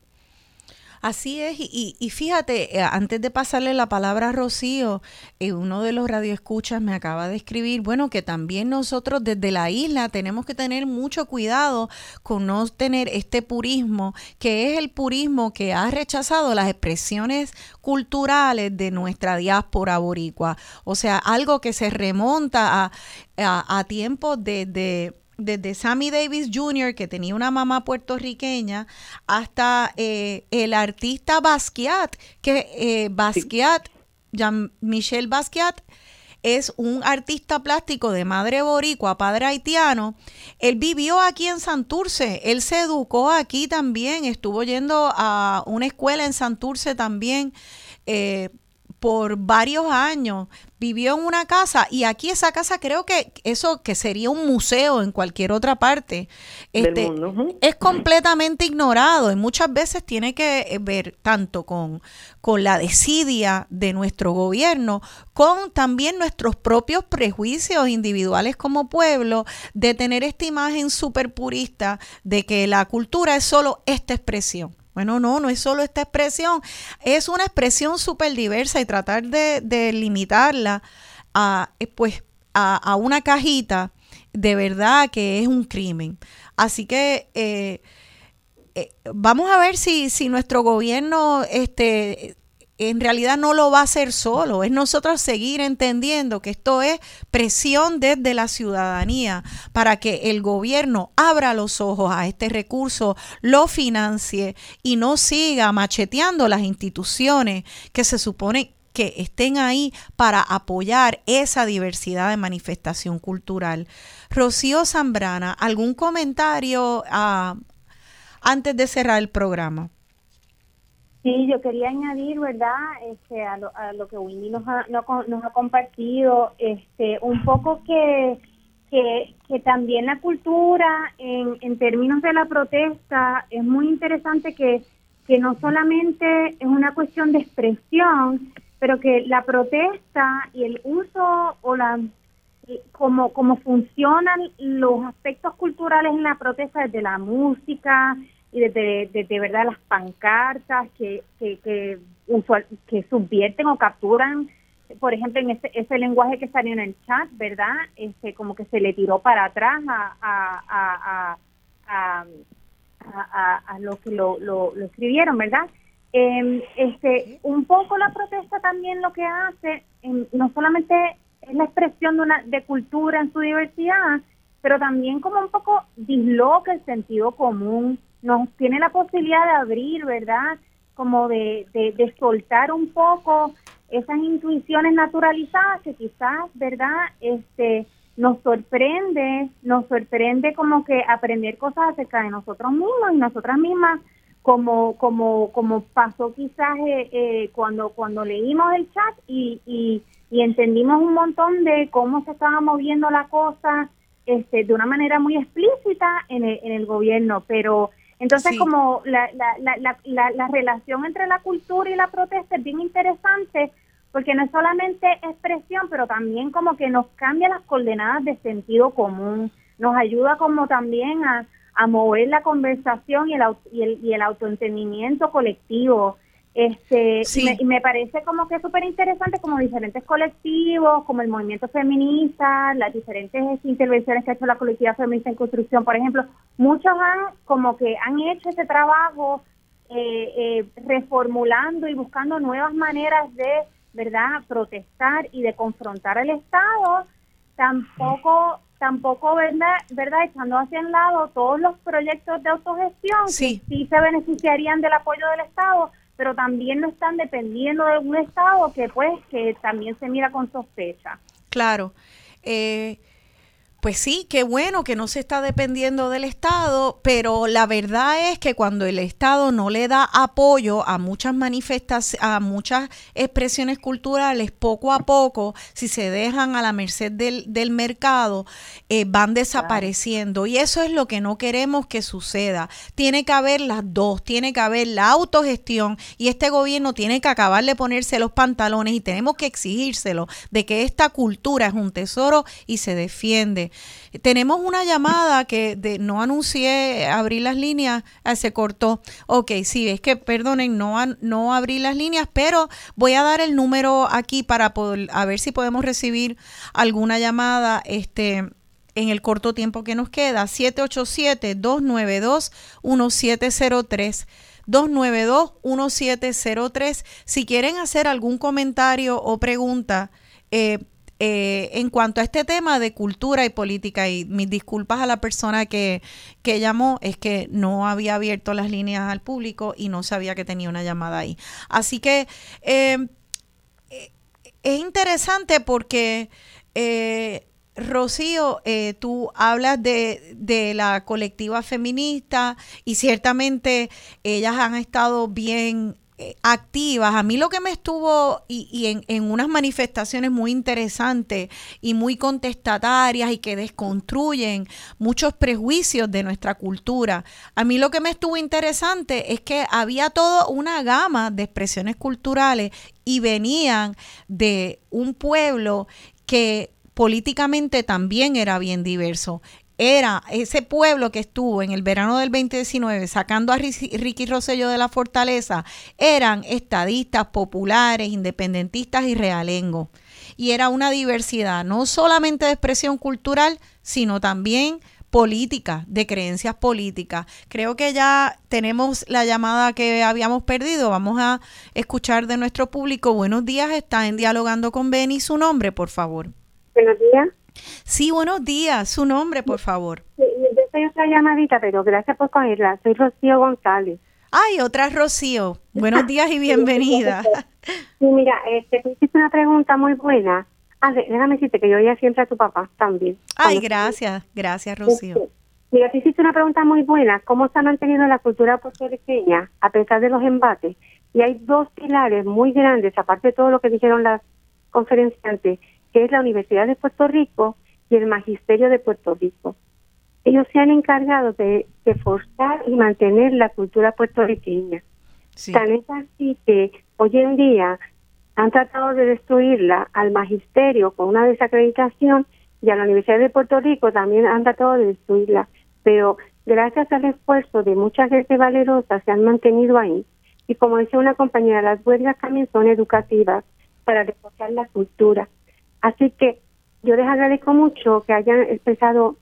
Así es, y, fíjate, eh, antes de pasarle la palabra a Rocío, eh, uno de los radioescuchas me acaba de escribir, bueno, que también nosotros desde la isla tenemos que tener mucho cuidado con no tener este purismo, que es el purismo que ha rechazado las expresiones culturales de nuestra diáspora boricua. O sea, algo que se remonta a, a, tiempos de desde Sammy Davis Jr., que tenía una mamá puertorriqueña, hasta eh, el artista Basquiat, que eh, Basquiat, Jean-Michel Basquiat, es un artista plástico de madre boricua, padre haitiano. Él vivió aquí en Santurce, él se educó aquí también, estuvo yendo a una escuela en Santurce también. Eh, por varios años, vivió en una casa y aquí esa casa creo que eso que sería un museo en cualquier otra parte, este, es completamente ignorado y muchas veces tiene que ver tanto con, con la desidia de nuestro gobierno, con también nuestros propios prejuicios individuales como pueblo de tener esta imagen súper purista de que la cultura es solo esta expresión. Bueno, no, no es solo esta expresión, es una expresión súper diversa y tratar de, limitarla a, eh, pues, a, una cajita, de verdad que es un crimen. Así que eh, eh, vamos a ver si, si nuestro gobierno este, en realidad no lo va a hacer solo, es nosotros seguir entendiendo que esto es presión desde la ciudadanía para que el gobierno abra los ojos a este recurso, lo financie y no siga macheteando las instituciones que se supone que estén ahí para apoyar esa diversidad de manifestación cultural. Rocío Zambrana, ¿algún comentario ah, antes de cerrar el programa? Sí, yo quería añadir, ¿verdad? Este, a, lo, a lo que Winnie nos ha, nos ha compartido, este, un poco que, que, que también la cultura, en, en términos de la protesta, es muy interesante que, que no solamente es una cuestión de expresión, pero que la protesta y el uso o la como, como funcionan los aspectos culturales en la protesta desde la música, y desde, desde verdad las pancartas que, que, que, usual, que subvierten o capturan, por ejemplo, en ese, ese lenguaje que salió en el chat, ¿verdad? Este, como que se le tiró para atrás a, a, a, a, a lo que lo, lo, escribieron, ¿verdad? Eh, este, un poco la protesta también lo que hace, no solamente es la expresión de, una, de cultura en su diversidad, pero también como un poco disloca el sentido común, nos tiene la posibilidad de abrir, ¿verdad? Como de, de, soltar un poco esas intuiciones naturalizadas que quizás, ¿verdad? Este, nos sorprende, nos sorprende como que aprender cosas acerca de nosotros mismos y nosotras mismas, como, como, como pasó quizás eh, eh, cuando, cuando leímos el chat y, y, y, entendimos un montón de cómo se estaba moviendo la cosa este, de una manera muy explícita en el, en el gobierno, pero entonces, como la, la, la, la, relación entre la cultura y la protesta es bien interesante, porque no es solamente expresión, pero también como que nos cambia las coordenadas de sentido común, nos ayuda como también a, a mover la conversación y el, y el, y el autoentendimiento colectivo. Este, y, me, parece como que súper interesante como diferentes colectivos, como el movimiento feminista, las diferentes intervenciones que ha hecho la colectividad feminista en construcción, por ejemplo, muchos han como que han hecho ese trabajo eh, eh, reformulando y buscando nuevas maneras de, ¿verdad?, protestar y de confrontar al Estado, tampoco tampoco verdad verdad echando hacia el lado todos los proyectos de autogestión que sí se beneficiarían del apoyo del Estado pero también no están dependiendo de un Estado que pues que también se mira con sospecha. Claro. Eh, pues sí, qué bueno que no se está dependiendo del Estado, pero la verdad es que cuando el Estado no le da apoyo a muchas manifestaciones, a muchas expresiones culturales, poco a poco, si se dejan a la merced del, del mercado, eh, van desapareciendo. Y eso es lo que no queremos que suceda. Tiene que haber las dos, tiene que haber la autogestión y este gobierno tiene que acabar de ponerse los pantalones y tenemos que exigírselo de que esta cultura es un tesoro y se defiende. Tenemos una llamada que de, no anuncié abrir las líneas, ah, se cortó. Ok, sí, es que perdonen, no, no abrí las líneas, pero voy a dar el número aquí para poder, a ver si podemos recibir alguna llamada este, en el corto tiempo que nos queda. 787-292-1703. 292-1703. Si quieren hacer algún comentario o pregunta, eh, eh, en cuanto a este tema de cultura y política. Y mis disculpas a la persona que, que llamó, es que no había abierto las líneas al público y no sabía que tenía una llamada ahí. Así que eh, es interesante porque... Eh, Rocío, eh, tú hablas de, de, la colectiva feminista y ciertamente ellas han estado bien eh, activas. A mí lo que me estuvo y, en, en, unas manifestaciones muy interesantes y muy contestatarias y que desconstruyen muchos prejuicios de nuestra cultura. A mí lo que me estuvo interesante es que había toda una gama de expresiones culturales y venían de un pueblo que políticamente también era bien diverso. Era ese pueblo que estuvo en el verano del 2019 sacando a Ricky Rosello de la fortaleza, eran estadistas, populares, independentistas y realengos. Y era una diversidad, no solamente de expresión cultural, sino también política, de creencias políticas. Creo que ya tenemos la llamada que habíamos perdido. Vamos a escuchar de nuestro público. Buenos días, está en Dialogando con Beni. Su nombre, por favor. Buenos días. Sí, buenos días. Su nombre, por favor. Yo soy otra llamadita, pero gracias por cogerla. Soy Rocío González. Ay, otra Rocío. Buenos días y bienvenida. Sí, mira, este, tú hiciste una pregunta muy buena. Ah, déjame decirte que yo oía siempre a tu papá también. Ay, gracias, gracias, Rocío. Este, mira, tú hiciste una pregunta muy buena. ¿Cómo se ha mantenido la cultura puertorriqueña a pesar de los embates? Y hay dos pilares muy grandes, aparte de todo lo que dijeron las conferenciantes, que es la Universidad de Puerto Rico y el Magisterio de Puerto Rico. Ellos se han encargado de, forzar y mantener la cultura puertorriqueña. Tan es así que hoy en día han tratado de destruirla al magisterio con una desacreditación y a la Universidad de Puerto Rico también han tratado de destruirla. Pero gracias al esfuerzo de mucha gente valerosa se han mantenido ahí. Y como decía una compañera, las huelgas también son educativas para reforzar la cultura. Así que yo les agradezco mucho que hayan expresado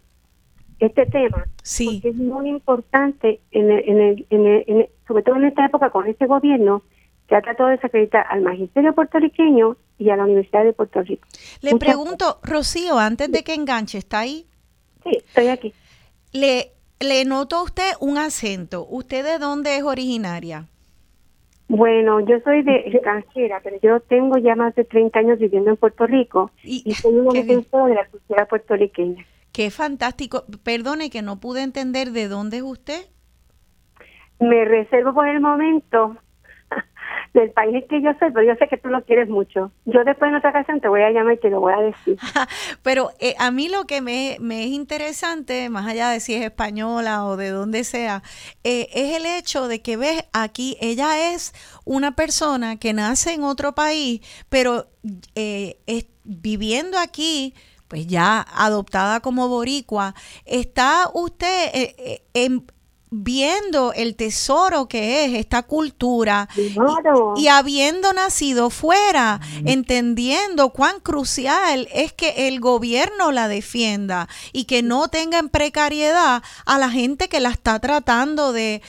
este tema, sí. porque es muy importante, en el, en el, sobre todo en esta época con este gobierno, que ha tratado de desacreditar al magisterio puertorriqueño y a la Universidad de Puerto Rico. Le pregunto, Rocío, antes de que enganche, ¿está ahí? Sí, estoy aquí. Le, le noto a usted un acento. ¿Usted de dónde es originaria? Bueno, yo soy de extranjera, pero yo tengo ya más de 30 años viviendo en Puerto Rico y, soy un defensor de la cultura puertorriqueña. Qué fantástico. Perdone que no pude entender de dónde es usted. Me reservo por el momento del país que yo soy, pero yo sé que tú lo quieres mucho. Yo después en otra ocasión te voy a llamar y te lo voy a decir. pero eh, a mí lo que me, me, es interesante, más allá de si es española o de donde sea, eh, es el hecho de que ves aquí, ella es una persona que nace en otro país, pero eh, es, viviendo aquí, pues ya adoptada como boricua, está usted en, viendo el tesoro que es esta cultura y, habiendo nacido fuera, entendiendo cuán crucial es que el gobierno la defienda y que no tenga en precariedad a la gente que la está tratando de,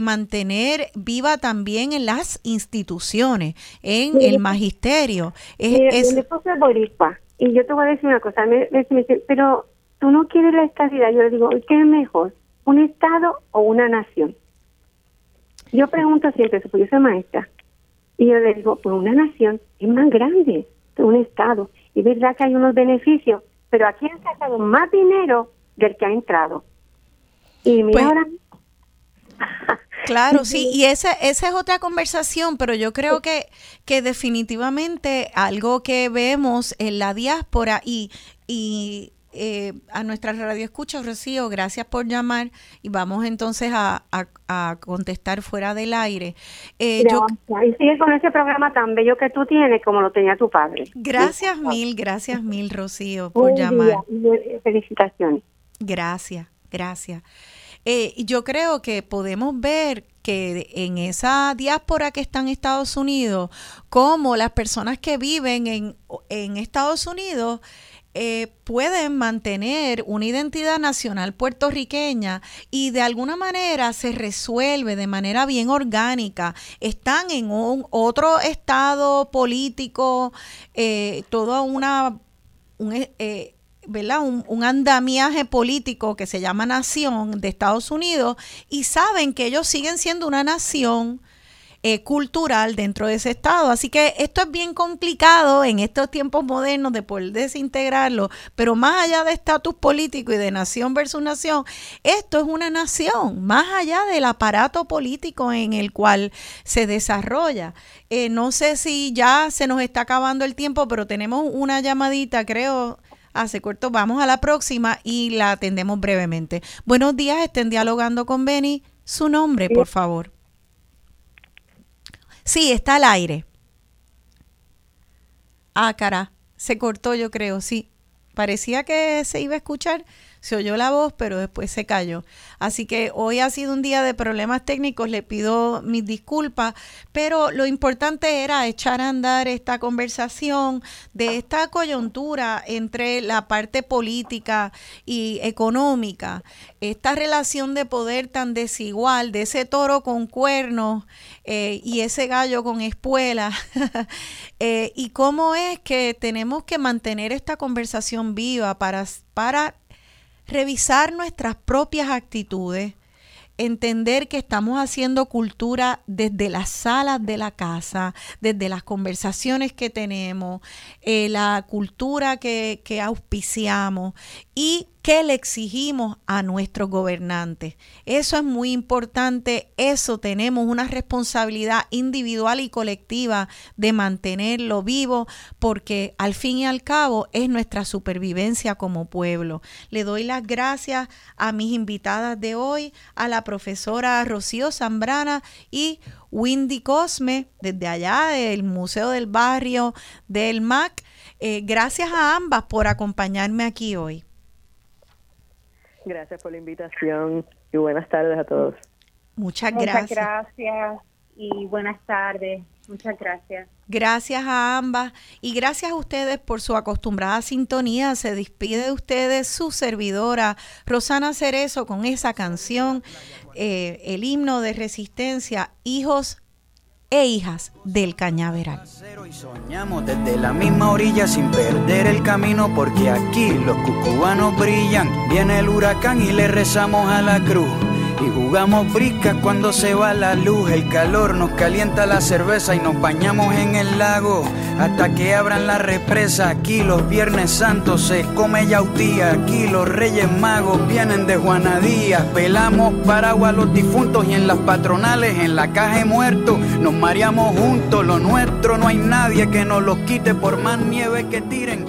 mantener viva también en las instituciones, en el magisterio. Es, es, y yo te voy a decir una cosa, me, pero tú no quieres la estabilidad, yo le digo, ¿qué es mejor? Un Estado o una nación. Yo pregunto siempre porque yo soy maestra, y yo le digo, pues una nación es más grande que un Estado. Y es verdad que hay unos beneficios, pero aquí han sacado más dinero del que ha entrado. Y mira pues, ahora... Claro, sí, y esa, esa es otra conversación, pero yo creo que, que definitivamente algo que vemos en la diáspora y, y eh, a nuestra radio escucha, Rocío, gracias por llamar y vamos entonces a, contestar fuera del aire. Eh, y sigue con ese programa tan bello que tú tienes como lo tenía tu padre. Gracias mil, gracias mil, Rocío, por llamar. Eh, felicitaciones. Gracias, gracias. Eh, yo creo que podemos ver que en esa diáspora que está en Estados Unidos, como las personas que viven en, en Estados Unidos, eh, pueden mantener una identidad nacional puertorriqueña y de alguna manera se resuelve de manera bien orgánica. Están en un otro estado político, eh, toda una un, eh. Un, un, andamiaje político que se llama nación de Estados Unidos y saben que ellos siguen siendo una nación eh, cultural dentro de ese estado. Así que esto es bien complicado en estos tiempos modernos de poder desintegrarlo, pero más allá de estatus político y de nación versus nación, esto es una nación, más allá del aparato político en el cual se desarrolla. Eh, no sé si ya se nos está acabando el tiempo, pero tenemos una llamadita, creo, hace corto. Vamos a la próxima y la atendemos brevemente. Buenos días, estén dialogando con Beni. Su nombre, por favor. Sí, está al aire. Ah, cara, se cortó yo creo, sí. Parecía que se iba a escuchar, se oyó la voz, pero después se cayó. Así que hoy ha sido un día de problemas técnicos, le pido mis disculpas, pero lo importante era echar a andar esta conversación de esta coyuntura entre la parte política y económica, esta relación de poder tan desigual, de ese toro con cuernos eh, y ese gallo con espuela, eh, y cómo es que tenemos que mantener esta conversación viva para, para revisar nuestras propias actitudes, entender que estamos haciendo cultura desde las salas de la casa, desde las conversaciones que tenemos, eh, la cultura que, que auspiciamos y qué le exigimos a nuestros gobernantes. Eso es muy importante, eso tenemos una responsabilidad individual y colectiva de mantenerlo vivo porque al fin y al cabo es nuestra supervivencia como pueblo. Le doy las gracias a mis invitadas de hoy, a la profesora Rocío Zambrana y Windy Cosme, desde allá del Museo del Barrio del MAC. Eh, gracias a ambas por acompañarme aquí hoy. Gracias por la invitación y buenas tardes a todos. Muchas gracias. Muchas gracias y buenas tardes. Muchas gracias. Gracias a ambas y gracias a ustedes por su acostumbrada sintonía. Se despide de ustedes su servidora Rosana Cerezo con esa canción, eh, el himno de resistencia, Hijos e hijas del cañaveral. Y soñamos desde la misma orilla sin perder el camino porque aquí los cucubanos brillan. Viene el huracán y le rezamos a la cruz. Y jugamos briscas cuando se va la luz, el calor nos calienta la cerveza y nos bañamos en el lago hasta que abran la represa. Aquí los viernes santos se come yautía, aquí los reyes magos vienen de Juanadías. Pelamos paraguas los difuntos y en las patronales, en la caja de muertos, nos mareamos juntos. Lo nuestro no hay nadie que nos lo quite por más nieve que tiren.